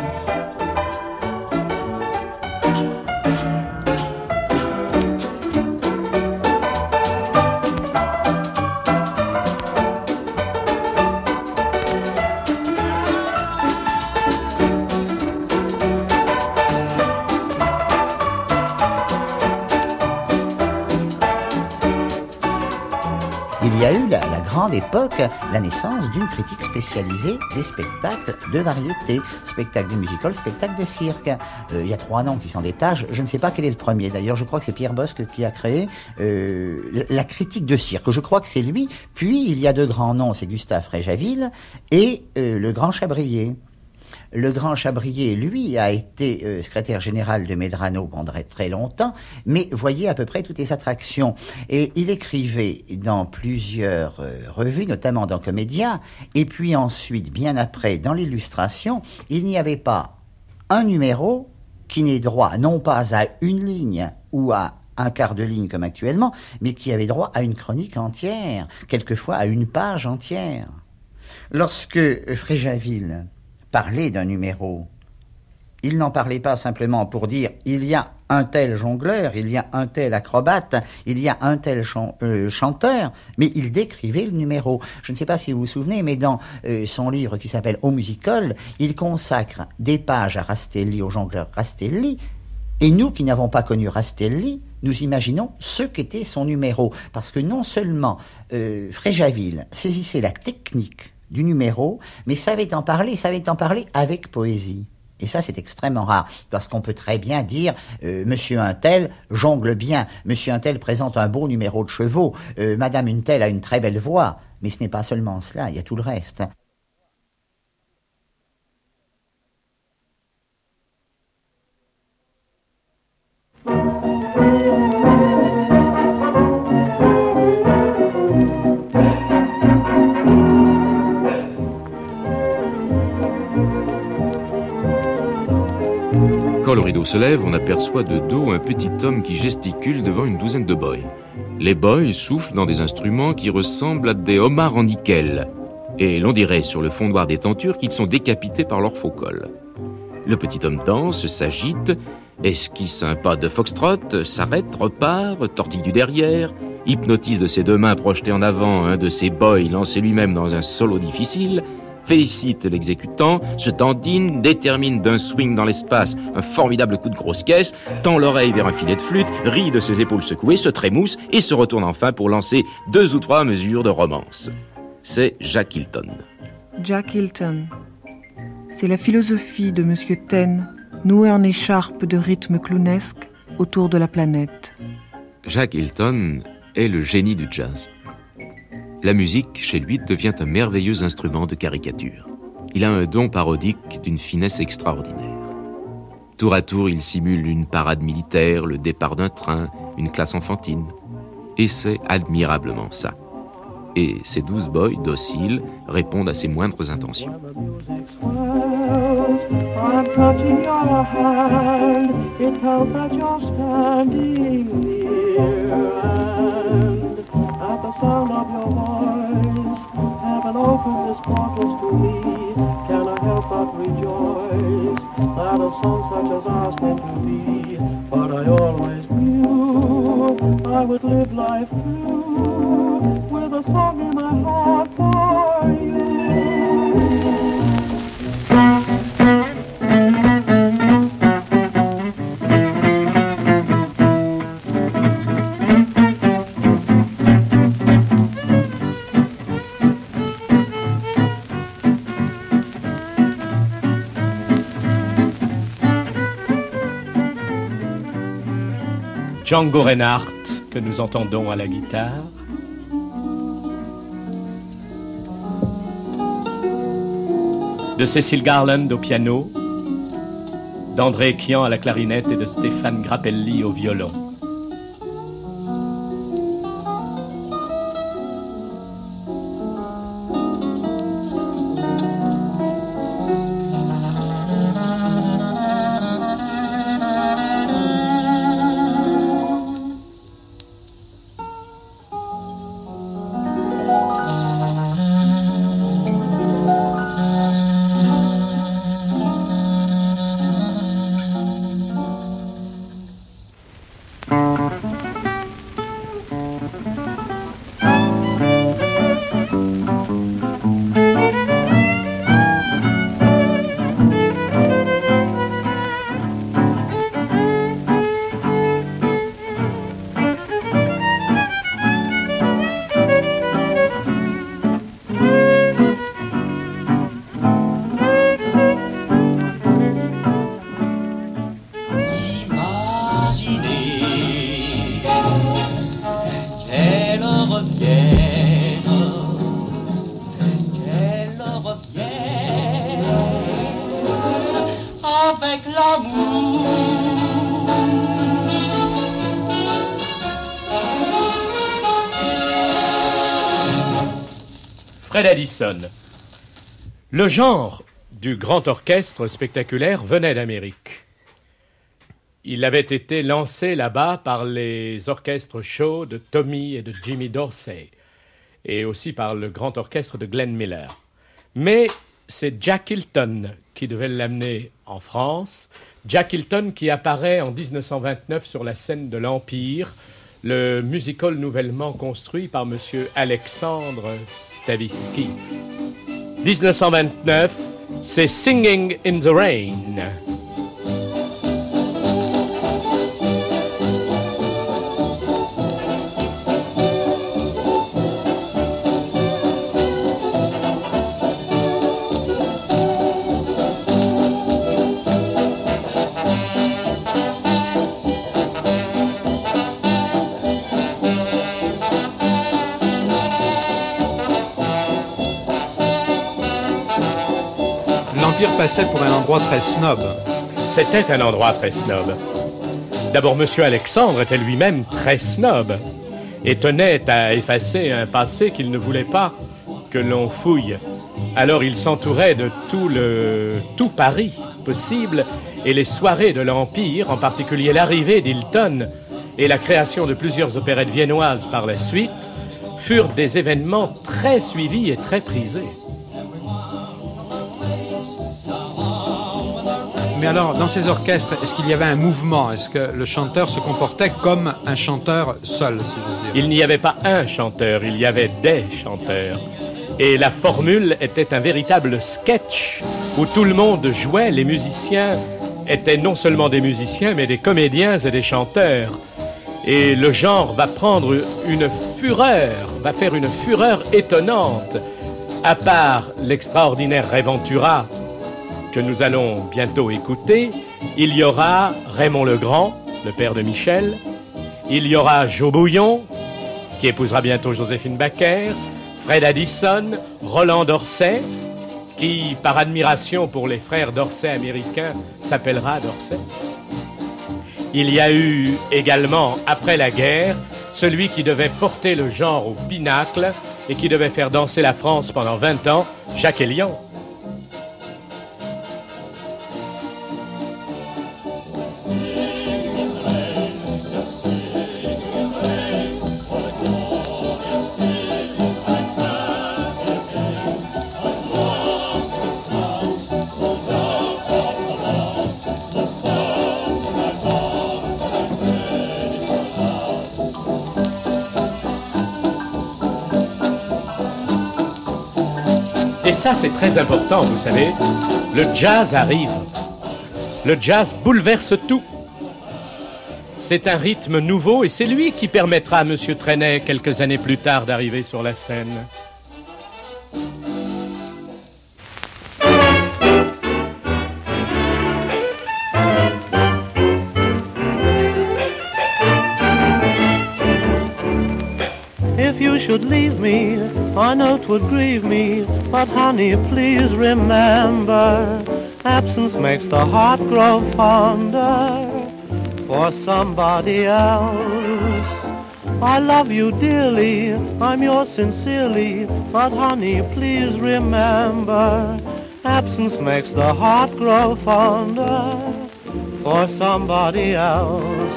Grande époque la naissance d'une critique spécialisée des spectacles de variété, spectacle de musical, spectacle de cirque. Euh, il y a trois noms qui s'en détachent. Je ne sais pas quel est le premier. D'ailleurs, je crois que c'est Pierre Bosque qui a créé euh, la critique de cirque. Je crois que c'est lui. Puis il y a deux grands noms, c'est Gustave Fréjaville et euh, le Grand Chabrier. Le grand Chabrier, lui, a été euh, secrétaire général de Medrano pendant très longtemps, mais voyait à peu près toutes les attractions. Et il écrivait dans plusieurs euh, revues, notamment dans Comédia, et puis ensuite, bien après, dans l'illustration, il n'y avait pas un numéro qui n'ait droit non pas à une ligne ou à un quart de ligne comme actuellement, mais qui avait droit à une chronique entière, quelquefois à une page entière. Lorsque Fréjaville parler d'un numéro. Il n'en parlait pas simplement pour dire il y a un tel jongleur, il y a un tel acrobate, il y a un tel euh, chanteur, mais il décrivait le numéro. Je ne sais pas si vous vous souvenez, mais dans euh, son livre qui s'appelle Au musical, il consacre des pages à Rastelli, au jongleur Rastelli, et nous qui n'avons pas connu Rastelli, nous imaginons ce qu'était son numéro, parce que non seulement euh, Fréjaville saisissait la technique du numéro, mais savait en parler, savait en parler avec poésie. Et ça, c'est extrêmement rare, parce qu'on peut très bien dire euh, Monsieur Untel jongle bien, Monsieur Untel présente un beau numéro de chevaux, euh, Madame Untel a une très belle voix, mais ce n'est pas seulement cela, il y a tout le reste. Quand le rideau se lève, on aperçoit de dos un petit homme qui gesticule devant une douzaine de boys. Les boys soufflent dans des instruments qui ressemblent à des homards en nickel. Et l'on dirait sur le fondoir des tentures qu'ils sont décapités par leur faux col. Le petit homme danse, s'agite, esquisse un pas de foxtrot, s'arrête, repart, tortille du derrière, hypnotise de ses deux mains projetées en avant un de ses boys lancé lui-même dans un solo difficile, félicite l'exécutant, se dandine, détermine d'un swing dans l'espace un formidable coup de grosse caisse, tend l'oreille vers un filet de flûte, rit de ses épaules secouées, se trémousse et se retourne enfin pour lancer deux ou trois mesures de romance. C'est Jack Hilton. Jack Hilton. C'est la philosophie de Monsieur Ten, nouée en écharpe de rythme clownesque autour de la planète. Jack Hilton est le génie du jazz. La musique, chez lui, devient un merveilleux instrument de caricature. Il a un don parodique d'une finesse extraordinaire. Tour à tour, il simule une parade militaire, le départ d'un train, une classe enfantine. Et c'est admirablement ça. Et ses douze boys, dociles, répondent à ses moindres intentions. Sound of your voice, heaven opens its portals to me. Can I help but rejoice that a song such as ours meant to be? But I always knew I would live life through with a song in my heart for you. Django Reinhardt, que nous entendons à la guitare. De Cécile Garland au piano, d'André Kian à la clarinette et de Stéphane Grappelli au violon. Le genre du grand orchestre spectaculaire venait d'Amérique. Il avait été lancé là-bas par les orchestres chauds de Tommy et de Jimmy Dorsey, et aussi par le grand orchestre de Glenn Miller. Mais c'est Jack Hilton qui devait l'amener en France. Jack Hilton qui apparaît en 1929 sur la scène de l'Empire, le musical nouvellement construit par M. Alexandre Stavisky. 1929, c'est Singing in the Rain. Passait pour un endroit très snob. C'était un endroit très snob. D'abord, Monsieur Alexandre était lui-même très snob et tenait à effacer un passé qu'il ne voulait pas que l'on fouille. Alors il s'entourait de tout le tout Paris possible et les soirées de l'Empire, en particulier l'arrivée d'Hilton et la création de plusieurs opérettes viennoises par la suite, furent des événements très suivis et très prisés. Mais alors, dans ces orchestres, est-ce qu'il y avait un mouvement? Est-ce que le chanteur se comportait comme un chanteur seul, si j'ose dire? Il n'y avait pas un chanteur, il y avait des chanteurs. Et la formule était un véritable sketch où tout le monde jouait, les musiciens étaient non seulement des musiciens, mais des comédiens et des chanteurs. Et le genre va prendre une fureur, va faire une fureur étonnante. À part l'extraordinaire Réventura que nous allons bientôt écouter, il y aura Raymond le Grand, le père de Michel, il y aura Jo Bouillon, qui épousera bientôt Joséphine Baker, Fred Addison, Roland d'Orsay, qui, par admiration pour les frères d'Orsay américains, s'appellera d'Orsay. Il y a eu également, après la guerre, celui qui devait porter le genre au pinacle et qui devait faire danser la France pendant 20 ans, Jacques Elian. C'est très important, vous savez. Le jazz arrive. Le jazz bouleverse tout. C'est un rythme nouveau et c'est lui qui permettra à M. Trenet, quelques années plus tard, d'arriver sur la scène. Should leave me, I know 'twould grieve me, but honey, please remember, absence makes the heart grow fonder for somebody else. I love you dearly, I'm yours sincerely, but honey, please remember, absence makes the heart grow fonder for somebody else.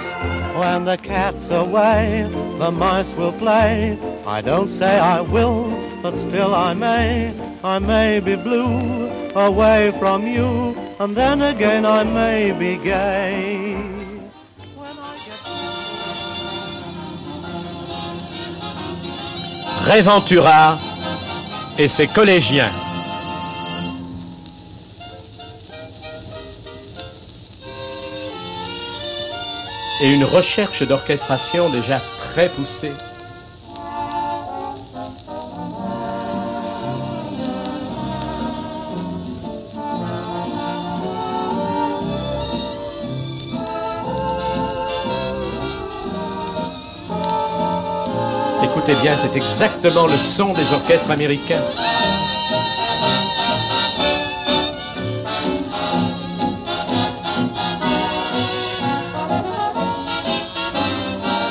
When the cat's away, the mice will play. I don't say I will, but still I may. I may be blue away from you, and then again I may be gay. Réventura et ses collégiens. Et une recherche d'orchestration déjà très poussée. C'est exactement le son des orchestres américains.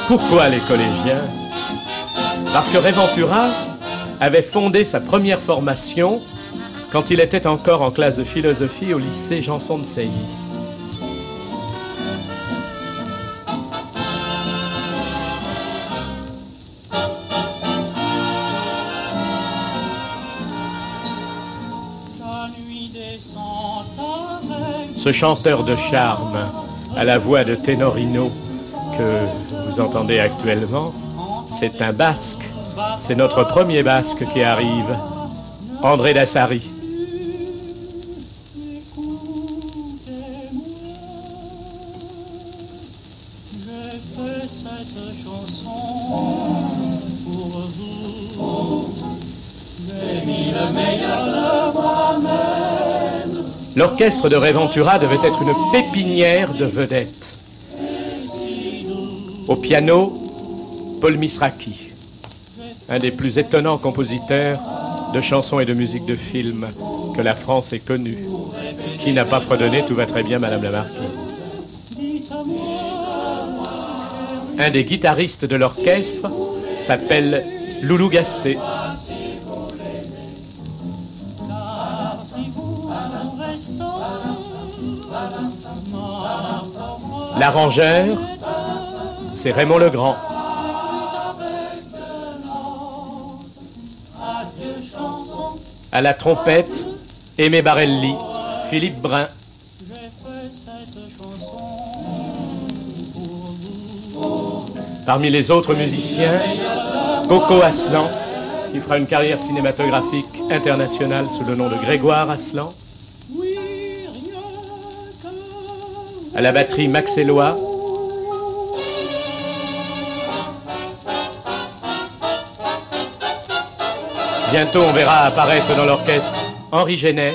Pourquoi les collégiens? Parce que Réventura avait fondé sa première formation quand il était encore en classe de philosophie au lycée Janson de Sailly. Ce chanteur de charme à la voix de Ténorino que vous entendez actuellement, c'est un basque. C'est notre premier basque qui arrive, André Dassari. L'orchestre de Réventura devait être une pépinière de vedettes. Au piano, Paul Misraki, un des plus étonnants compositeurs de chansons et de musique de film que la France ait connu. Qui n'a pas fredonné Tout va très bien, Madame la Marquise. Un des guitaristes de l'orchestre s'appelle Loulou Gasté. L'arrangeur, c'est Raymond Legrand. À la trompette, Aimé Barelli, Philippe Brun. Parmi les autres musiciens, Coco Aslan, qui fera une carrière cinématographique internationale sous le nom de Grégoire Aslan. À la batterie Max Eloi. Bientôt, on verra apparaître dans l'orchestre Henri Génès.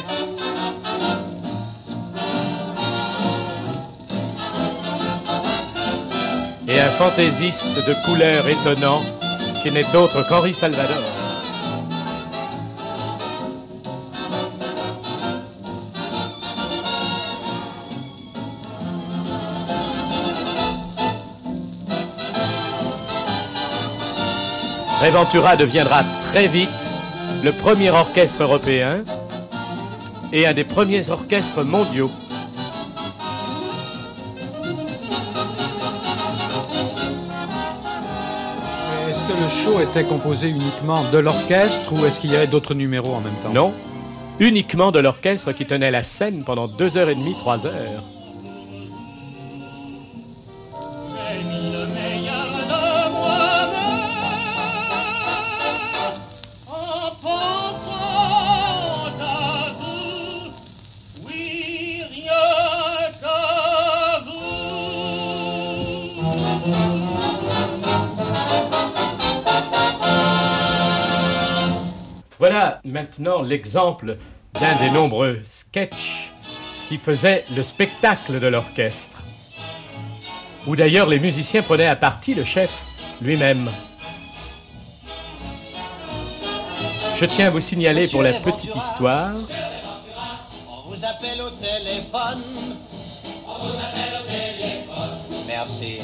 Et un fantaisiste de couleur étonnant qui n'est autre qu'Henri Salvador. Reventura deviendra très vite le premier orchestre européen et un des premiers orchestres mondiaux. Est-ce que le show était composé uniquement de l'orchestre ou est-ce qu'il y avait d'autres numéros en même temps? Non, uniquement de l'orchestre qui tenait la scène pendant deux heures et demie, trois heures. Maintenant l'exemple d'un des nombreux sketchs qui faisaient le spectacle de l'orchestre. Où d'ailleurs les musiciens prenaient à partie le chef lui-même. Je tiens à vous signaler pour la petite histoire On vous appelle au téléphone. On vous appelle au téléphone. Merci.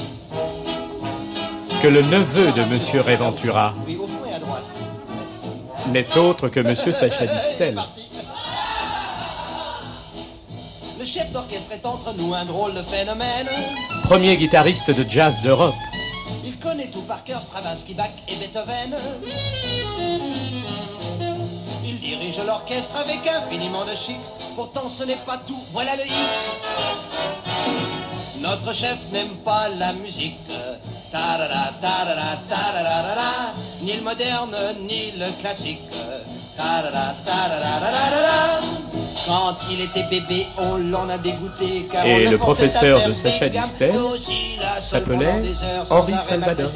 que le neveu de Monsieur Réventura Oui, n'est autre que Monsieur Sacha Distel. Le chef d'orchestre est entre nous un drôle de phénomène. premier guitariste de jazz d'Europe. Il connaît tout par cœur Stravinsky, Bach et Beethoven. Il dirige l'orchestre avec infiniment de chic. Pourtant ce n'est pas tout, voilà le hic. Notre chef n'aime pas la musique. Ta-da-da-da-da. Ni le moderne, ni le classique. Quand il était bébé, on l'en a dégoûté. car Et le professeur de Sacha. Distel s'appelait Henri Salvador.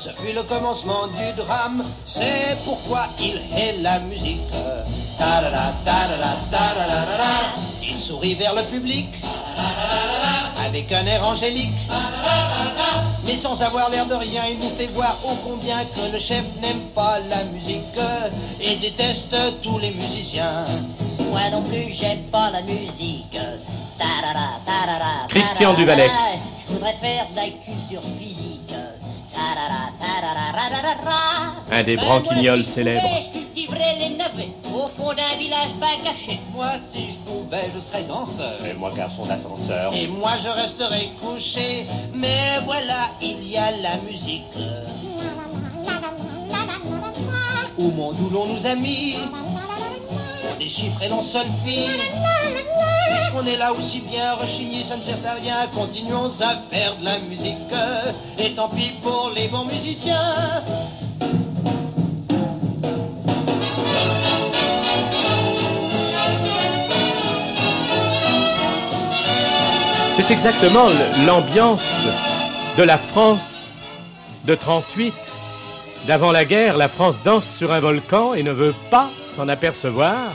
Ce fut le commencement du drame. C'est pourquoi il hait la musique. Il sourit vers le public avec un air angélique. Mais sans avoir l'air de rien, il nous fait voir ô combien que le chef n'aime pas la musique et déteste tous les musiciens. Moi non plus, j'aime pas la musique. Ta-da-da, ta-da-da, Christian Duvalex. Je voudrais faire de la culture physique. Un des Ben, branquignoles célèbres. au fond d'un village pas caché. Moi, si je pouvais, je serais danseur. Et moi, garçon d'ascenseur. Et moi, je resterais couché. Mais voilà, il y a la musique. Au monde où l'on nous a mis. On déchiffre et l'on solfie. Puisqu'on est là aussi bien rechigné, ça ne sert à rien. Continuons à faire de la musique. Et tant pis pour les bons musiciens. C'est exactement l'ambiance de la France de 38. D'avant la guerre, la France danse sur un volcan et ne veut pas s'en apercevoir.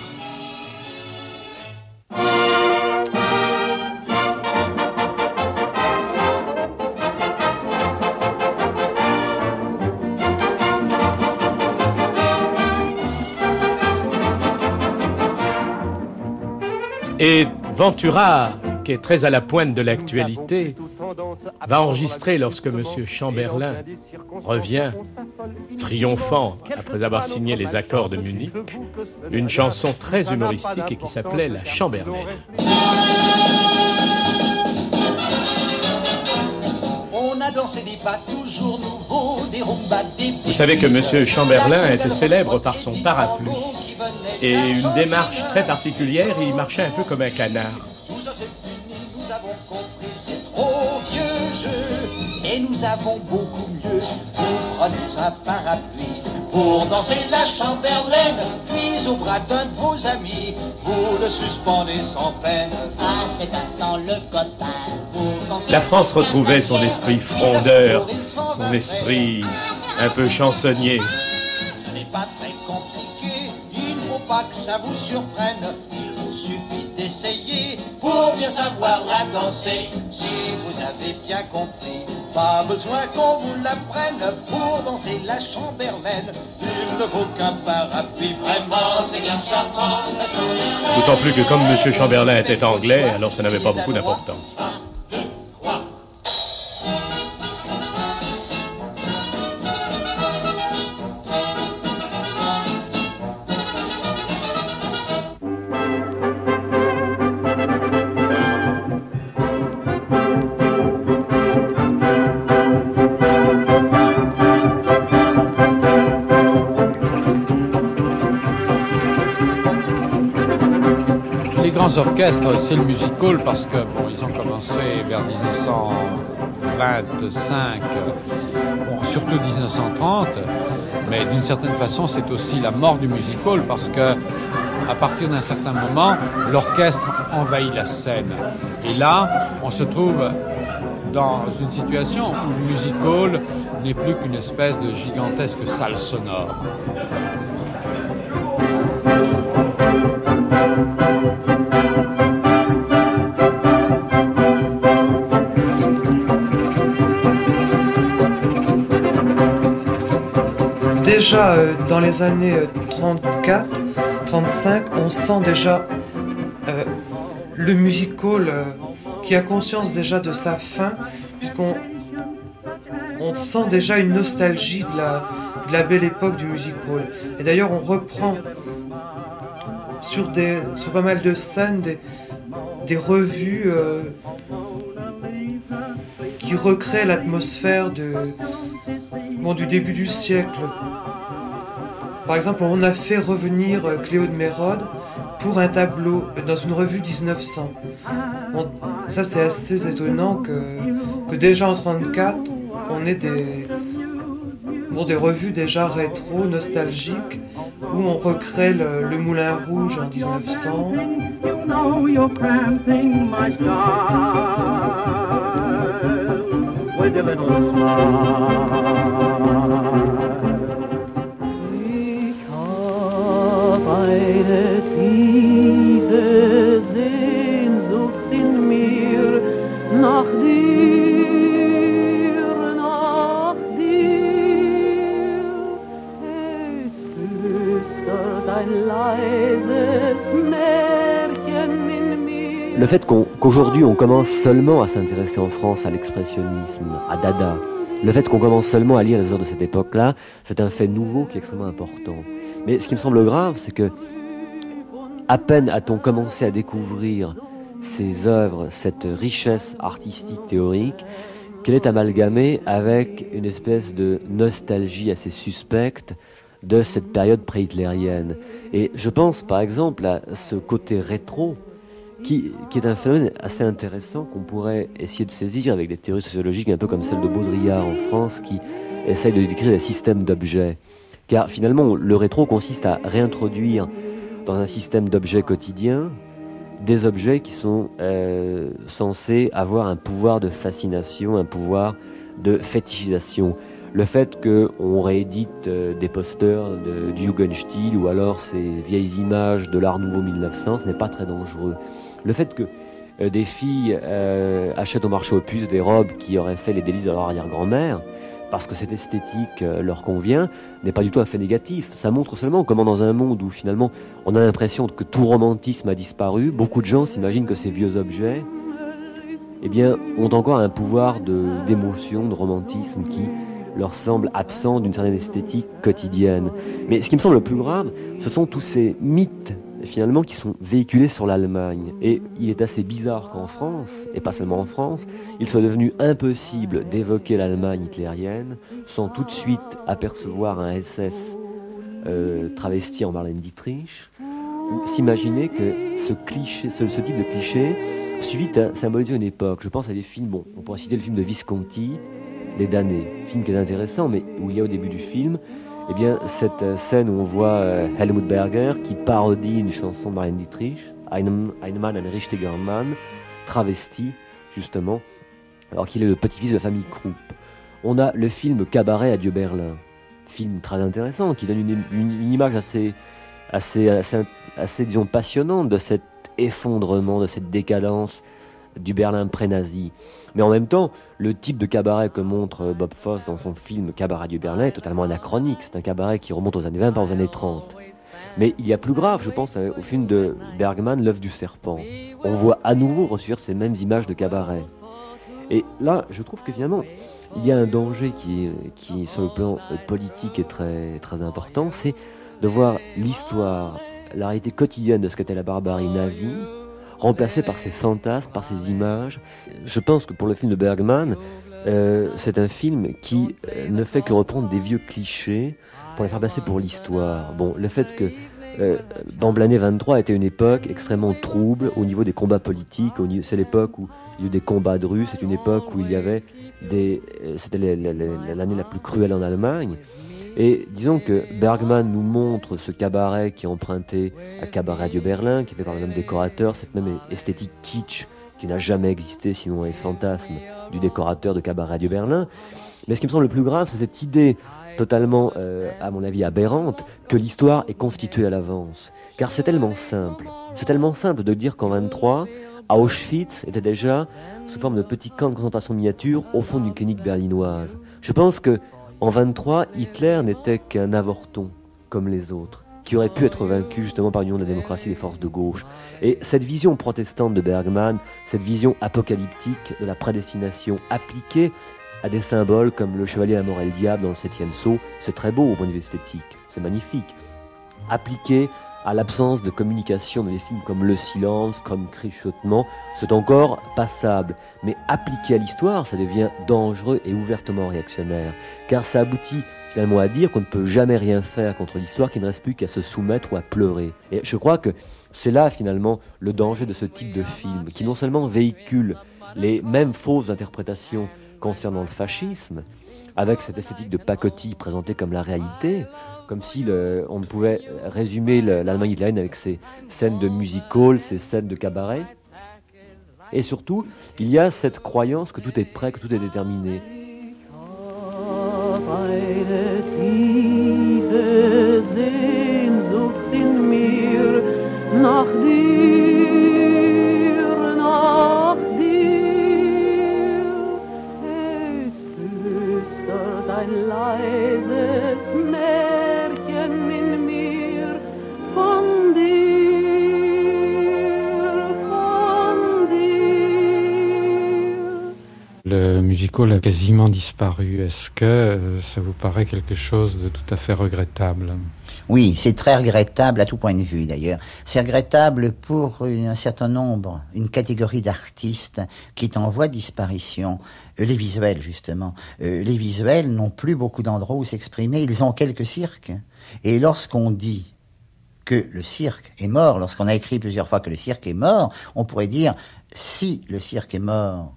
Et Ventura, qui est très à la pointe de l'actualité, va enregistrer lorsque M. Chamberlain revient, triomphant après avoir signé les accords de Munich, une chanson très humoristique et qui s'appelait La Chamberlaine. Vous savez que M. Chamberlain était célèbre par son parapluie et une démarche très particulière, il marchait un peu comme un canard. Savons beaucoup mieux. Vous prenez un parapluie pour danser la chamberlaine, puis au bras d'un de vos amis, vous le suspendez sans peine. À cet instant, le copain La France retrouvait son esprit frondeur, son esprit un peu chansonnier. Ce n'est pas très compliqué, il ne faut pas que ça vous surprenne. Il vous suffit d'essayer pour bien savoir la danser. Si vous avez bien compris, pas besoin qu'on vous l'apprenne pour danser la chamberlaine. Il ne faut qu'un parapluie, vraiment, c'est bien charmant. D'autant plus que comme M. Chamberlain était anglais, alors ça n'avait pas beaucoup d'importance. Orchestres, c'est le music hall parce que bon, ils ont commencé vers 1925, bon, surtout 1930, mais d'une certaine façon, c'est aussi la mort du music hall parce que à partir d'un certain moment, l'orchestre envahit la scène. Et là, on se trouve dans une situation où le music hall n'est plus qu'une espèce de gigantesque salle sonore. Déjà euh, dans les années euh, 34, 35, on sent déjà euh, le musical euh, qui a conscience déjà de sa fin, puisqu'on on sent déjà une nostalgie de la, belle époque du musical. Et d'ailleurs, on reprend sur, des, sur pas mal de scènes des, des revues euh, qui recréent l'atmosphère du début du siècle. Par exemple, on a fait revenir euh, Cléo de Mérode pour un tableau euh, dans une revue 1900. On- ça, c'est assez étonnant que, que déjà en 34, on ait des, bon, revues déjà rétro, nostalgiques, où on recrée le, le Moulin Rouge en 1900. Le fait qu'aujourd'hui on commence seulement à s'intéresser en France à l'expressionnisme, à Dada, le fait qu'on commence seulement à lire les œuvres de cette époque-là, c'est un fait nouveau qui est extrêmement important. Mais ce qui me semble grave, c'est que à peine a-t-on commencé à découvrir ces œuvres, cette richesse artistique théorique, qu'elle est amalgamée avec une espèce de nostalgie assez suspecte de cette période pré-hitlérienne. Et je pense par exemple à ce côté rétro qui, est un phénomène assez intéressant qu'on pourrait essayer de saisir avec des théories sociologiques un peu comme celle de Baudrillard en France qui essaye de décrire les systèmes d'objets. Car finalement, le rétro consiste à réintroduire dans un système d'objets quotidiens des objets qui sont euh, censés avoir un pouvoir de fascination, un pouvoir de fétichisation. Le fait qu'on réédite euh, des posters de, du Jugendstil ou alors ces vieilles images de l'Art Nouveau 1900, ce n'est pas très dangereux. Le fait que euh, des filles euh, achètent au marché aux puces des robes qui auraient fait les délices de leur arrière-grand-mère, parce que cette esthétique euh, leur convient, n'est pas du tout un fait négatif. Ça montre seulement comment dans un monde où finalement on a l'impression que tout romantisme a disparu, beaucoup de gens s'imaginent que ces vieux objets eh bien, ont encore un pouvoir de- d'émotion, de, romantisme qui leur semble absent d'une certaine esthétique quotidienne. Mais ce qui me semble le plus grave, ce sont tous ces mythes finalement qui sont véhiculés sur l'Allemagne. Et il est assez bizarre qu'en France, et pas seulement en France, il soit devenu impossible d'évoquer l'Allemagne hitlérienne sans tout de suite apercevoir un SS euh, travesti en Marlène Dietrich, ou s'imaginer que ce type de cliché suffit à symboliser une époque. Je pense à des films, bon, on pourrait citer le film de Visconti, Les damnés. Film qui est intéressant, mais où il y a au début du film, eh bien, cette euh, scène où on voit euh, Helmut Berger qui parodie une chanson de Marlène Dietrich, Ein, ein Mann, ein richtiger Mann, travesti, justement, alors qu'il est le petit-fils de la famille Krupp. On a le film Cabaret à Dieu Berlin, film très intéressant qui donne une, image assez, assez, disons, passionnante de cet effondrement, de cette décadence du Berlin pré-nazi. Mais en même temps, le type de cabaret que montre euh, Bob Fosse dans son film Cabaret du Berlin est totalement anachronique. C'est un cabaret qui remonte aux années 20, pas aux années 30. Mais il y a plus grave, je pense, euh, au film de Bergman, L'œuf du serpent. On voit à nouveau ressurgir ces mêmes images de cabaret. Et là, je trouve que finalement, il y a un danger qui, qui sur le plan euh, politique, est très, très important, c'est de voir l'histoire, la réalité quotidienne de ce qu'était la barbarie nazie, remplacée par ces fantasmes, par ces images. Je pense que pour le film de Bergman, euh, c'est un film qui euh, ne fait que reprendre des vieux clichés pour les faire passer pour l'histoire. Bon, le fait que euh, l'année 23 était une époque extrêmement trouble au niveau des combats politiques. C'est l'époque où il y a eu des combats de rue. C'est une époque où il y avait des. euh, C'était l'année la plus cruelle en Allemagne. Et disons que Bergman nous montre ce cabaret qui est emprunté à Cabaret de Berlin, qui est fait par le même décorateur, cette même esthétique kitsch qui n'a jamais existé sinon les fantasmes du décorateur de Cabaret de Berlin. Mais ce qui me semble le plus grave, c'est cette idée totalement, euh, à mon avis, aberrante, que l'histoire est constituée à l'avance. Car c'est tellement simple. C'est tellement simple de dire qu'en 23, à Auschwitz était déjà sous forme de petit camp de concentration miniature au fond d'une clinique berlinoise. Je pense que en 23, Hitler n'était qu'un avorton comme les autres qui aurait pu être vaincu justement par l'union de la démocratie et des forces de gauche. Et cette vision protestante de Bergman, cette vision apocalyptique de la prédestination appliquée à des symboles comme le chevalier à mort et le diable dans le septième saut, c'est très beau au point de vue esthétique, c'est magnifique. Appliqué à l'absence de communication dans les films comme Le Silence, comme Cri-Chuchotement, c'est encore passable. Mais appliqué à l'histoire, ça devient dangereux et ouvertement réactionnaire. Car ça aboutit finalement à dire qu'on ne peut jamais rien faire contre l'histoire, qu'il ne reste plus qu'à se soumettre ou à pleurer. Et je crois que c'est là finalement le danger de ce type de film, qui non seulement véhicule les mêmes fausses interprétations concernant le fascisme, avec cette esthétique de pacotille présentée comme la réalité, comme si on pouvait résumer le- l'Allemagne hitlérienne avec ses scènes de music-hall, ses scènes de cabaret. Et surtout, il y a cette croyance que tout est prêt, que tout est déterminé. Musical a quasiment disparu. Est-ce que euh, ça vous paraît quelque chose de tout à fait regrettable? Oui, c'est très regrettable à tout point de vue d'ailleurs. C'est regrettable pour un certain nombre, une catégorie d'artistes qui est en voie de disparition. Euh, les visuels, justement. Euh, les visuels n'ont plus beaucoup d'endroits où s'exprimer. Ils ont quelques cirques. Et lorsqu'on dit que le cirque est mort, lorsqu'on a écrit plusieurs fois que le cirque est mort, on pourrait dire si le cirque est mort,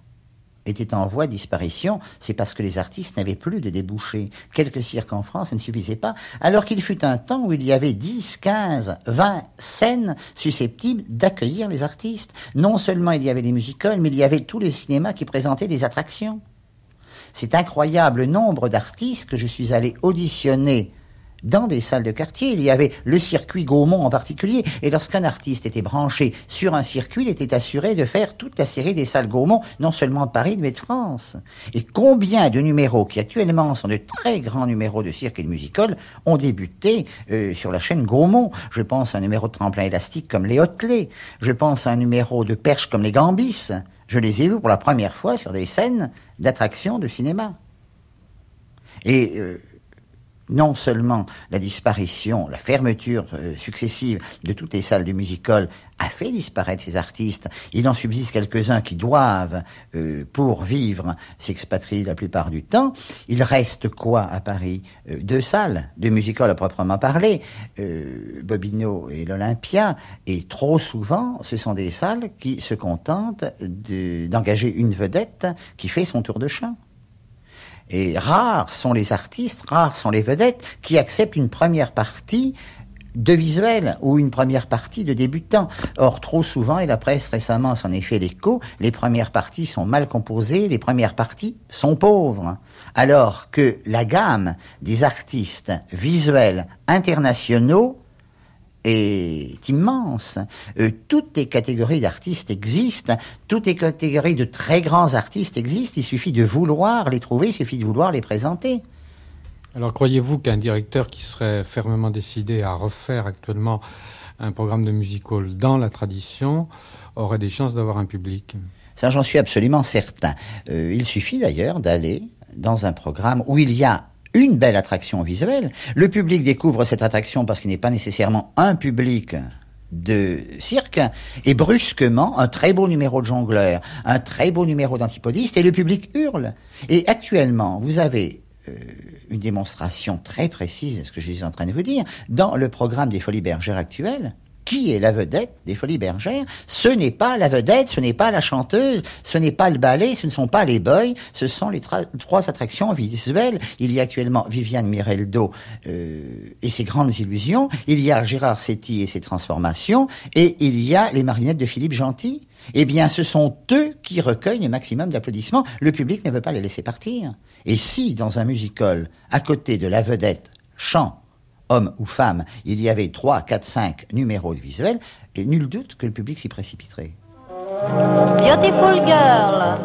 était en voie de disparition, c'est parce que les artistes n'avaient plus de débouchés. Quelques cirques en France, ça ne suffisait pas, alors qu'il fut un temps où il y avait 10, 15, 20 scènes susceptibles d'accueillir les artistes. Non seulement il y avait les musicals, mais il y avait tous les cinémas qui présentaient des attractions. C'est incroyable le nombre d'artistes que je suis allé auditionner dans des salles de quartier. Il y avait le circuit Gaumont en particulier. Et lorsqu'un artiste était branché sur un circuit, il était assuré de faire toute la série des salles Gaumont, non seulement de Paris, mais de France. Et combien de numéros, qui actuellement sont de très grands numéros de cirque et de musical, ont débuté euh, sur la chaîne Gaumont? Je pense à un numéro de tremplin élastique comme les Hotelets. Je pense à un numéro de perche comme les Gambis. Je les ai vus pour la première fois sur des scènes d'attractions de cinéma. Et euh, non seulement la disparition, la fermeture euh, successive de toutes les salles du musical a fait disparaître ces artistes, il en subsiste quelques-uns qui doivent, euh, pour vivre, s'expatrier la plupart du temps. Il reste quoi à Paris Euh, Deux salles de musical à proprement parler, Bobino et l'Olympia, et trop souvent, ce sont des salles qui se contentent de- d'engager une vedette qui fait son tour de chant. Et rares sont les artistes, rares sont les vedettes qui acceptent une première partie de visuel ou une première partie de débutant. Or, trop souvent, et la presse récemment s'en est fait l'écho, les premières parties sont mal composées, les premières parties sont pauvres. Alors que la gamme des artistes visuels internationaux est immense. Euh, toutes les catégories d'artistes existent, toutes les catégories de très grands artistes existent, il suffit de vouloir les trouver, il suffit de vouloir les présenter. Alors croyez-vous qu'un directeur qui serait fermement décidé à refaire actuellement un programme de musical dans la tradition aurait des chances d'avoir un public? Ça, j'en suis absolument certain. Euh, il suffit d'ailleurs d'aller dans un programme où il y a une belle attraction visuelle. Le public découvre cette attraction parce qu'il n'est pas nécessairement un public de cirque et brusquement un très beau numéro de jongleur, un très beau numéro d'antipodiste et le public hurle. Et actuellement, vous avez euh, une démonstration très précise de ce que je suis en train de vous dire dans le programme des Folies Bergères actuelles qui est la vedette des Folies Bergères Ce n'est pas la vedette, ce n'est pas la chanteuse, ce n'est pas le ballet, ce ne sont pas les boys, ce sont les trois attractions visuelles. Il y a actuellement Viviane Mireldo euh, et ses grandes illusions, il y a Gérard Setti et ses transformations, et il y a les marionnettes de Philippe Gentil. Eh bien, ce sont eux qui recueillent le maximum d'applaudissements. Le public ne veut pas les laisser partir. Et si, dans un musical, à côté de la vedette, chant, homme ou femme, il y avait 3, 4, 5 numéros de visuels, et nul doute que le public s'y précipiterait. Beautiful girl,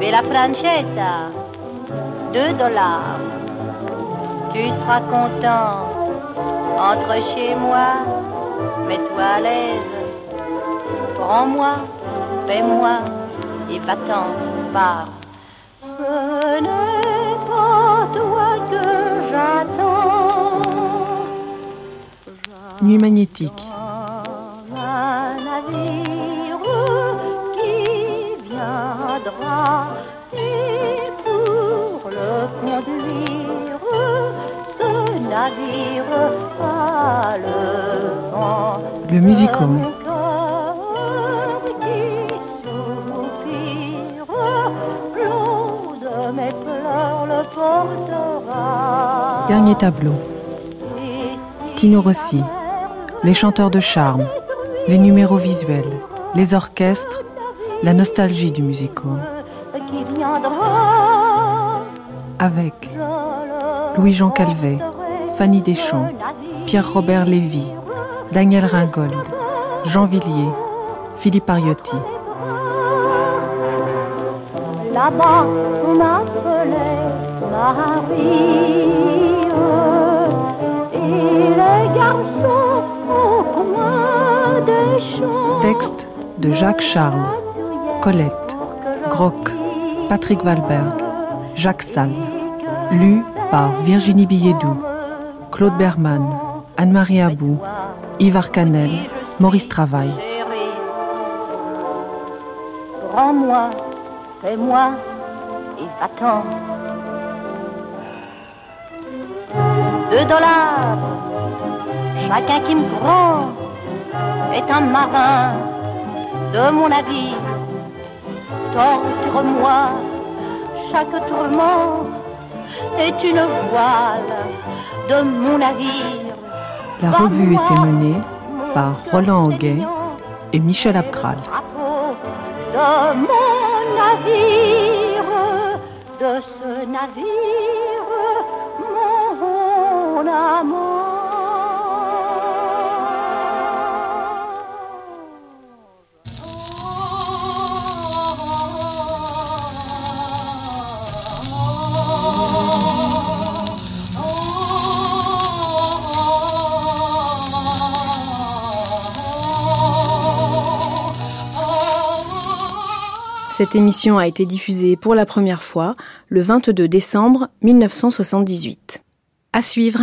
Bella Francetta, 2 dollars. Tu seras content, entre chez moi, mets-toi à l'aise. Prends-moi, fais-moi, et va-t'en, pars. Ce n'est pas toi que mes pleurs le portera. Dernier tableau. Tino Rossi. Les chanteurs de charme. Les numéros visuels. Les orchestres. La nostalgie du musical. Avec Louis-Jean Calvet, Fanny Deschamps, Pierre-Robert Lévy, Daniel Ringold, Jean Villiers, Philippe Ariotti. Texte de Jacques Charles, Colette, Groc, Patrick Valberg, Jacques Salle. Lu par Virginie Billedou, Claude Berman, Anne-Marie Abou, Yves Arcanel, Maurice Travail. Prends-moi, fais-moi et va-t'en. Deux dollars, chacun qui me prend est un marin de mon navire. Torture-moi, chaque tourment est une voile de mon navire. La revue était menée par Roland Auguet et Michel Abkral. de mon navire, de ce navire, mon amour. Cette émission a été diffusée pour la première fois le 22 décembre 1978. À suivre.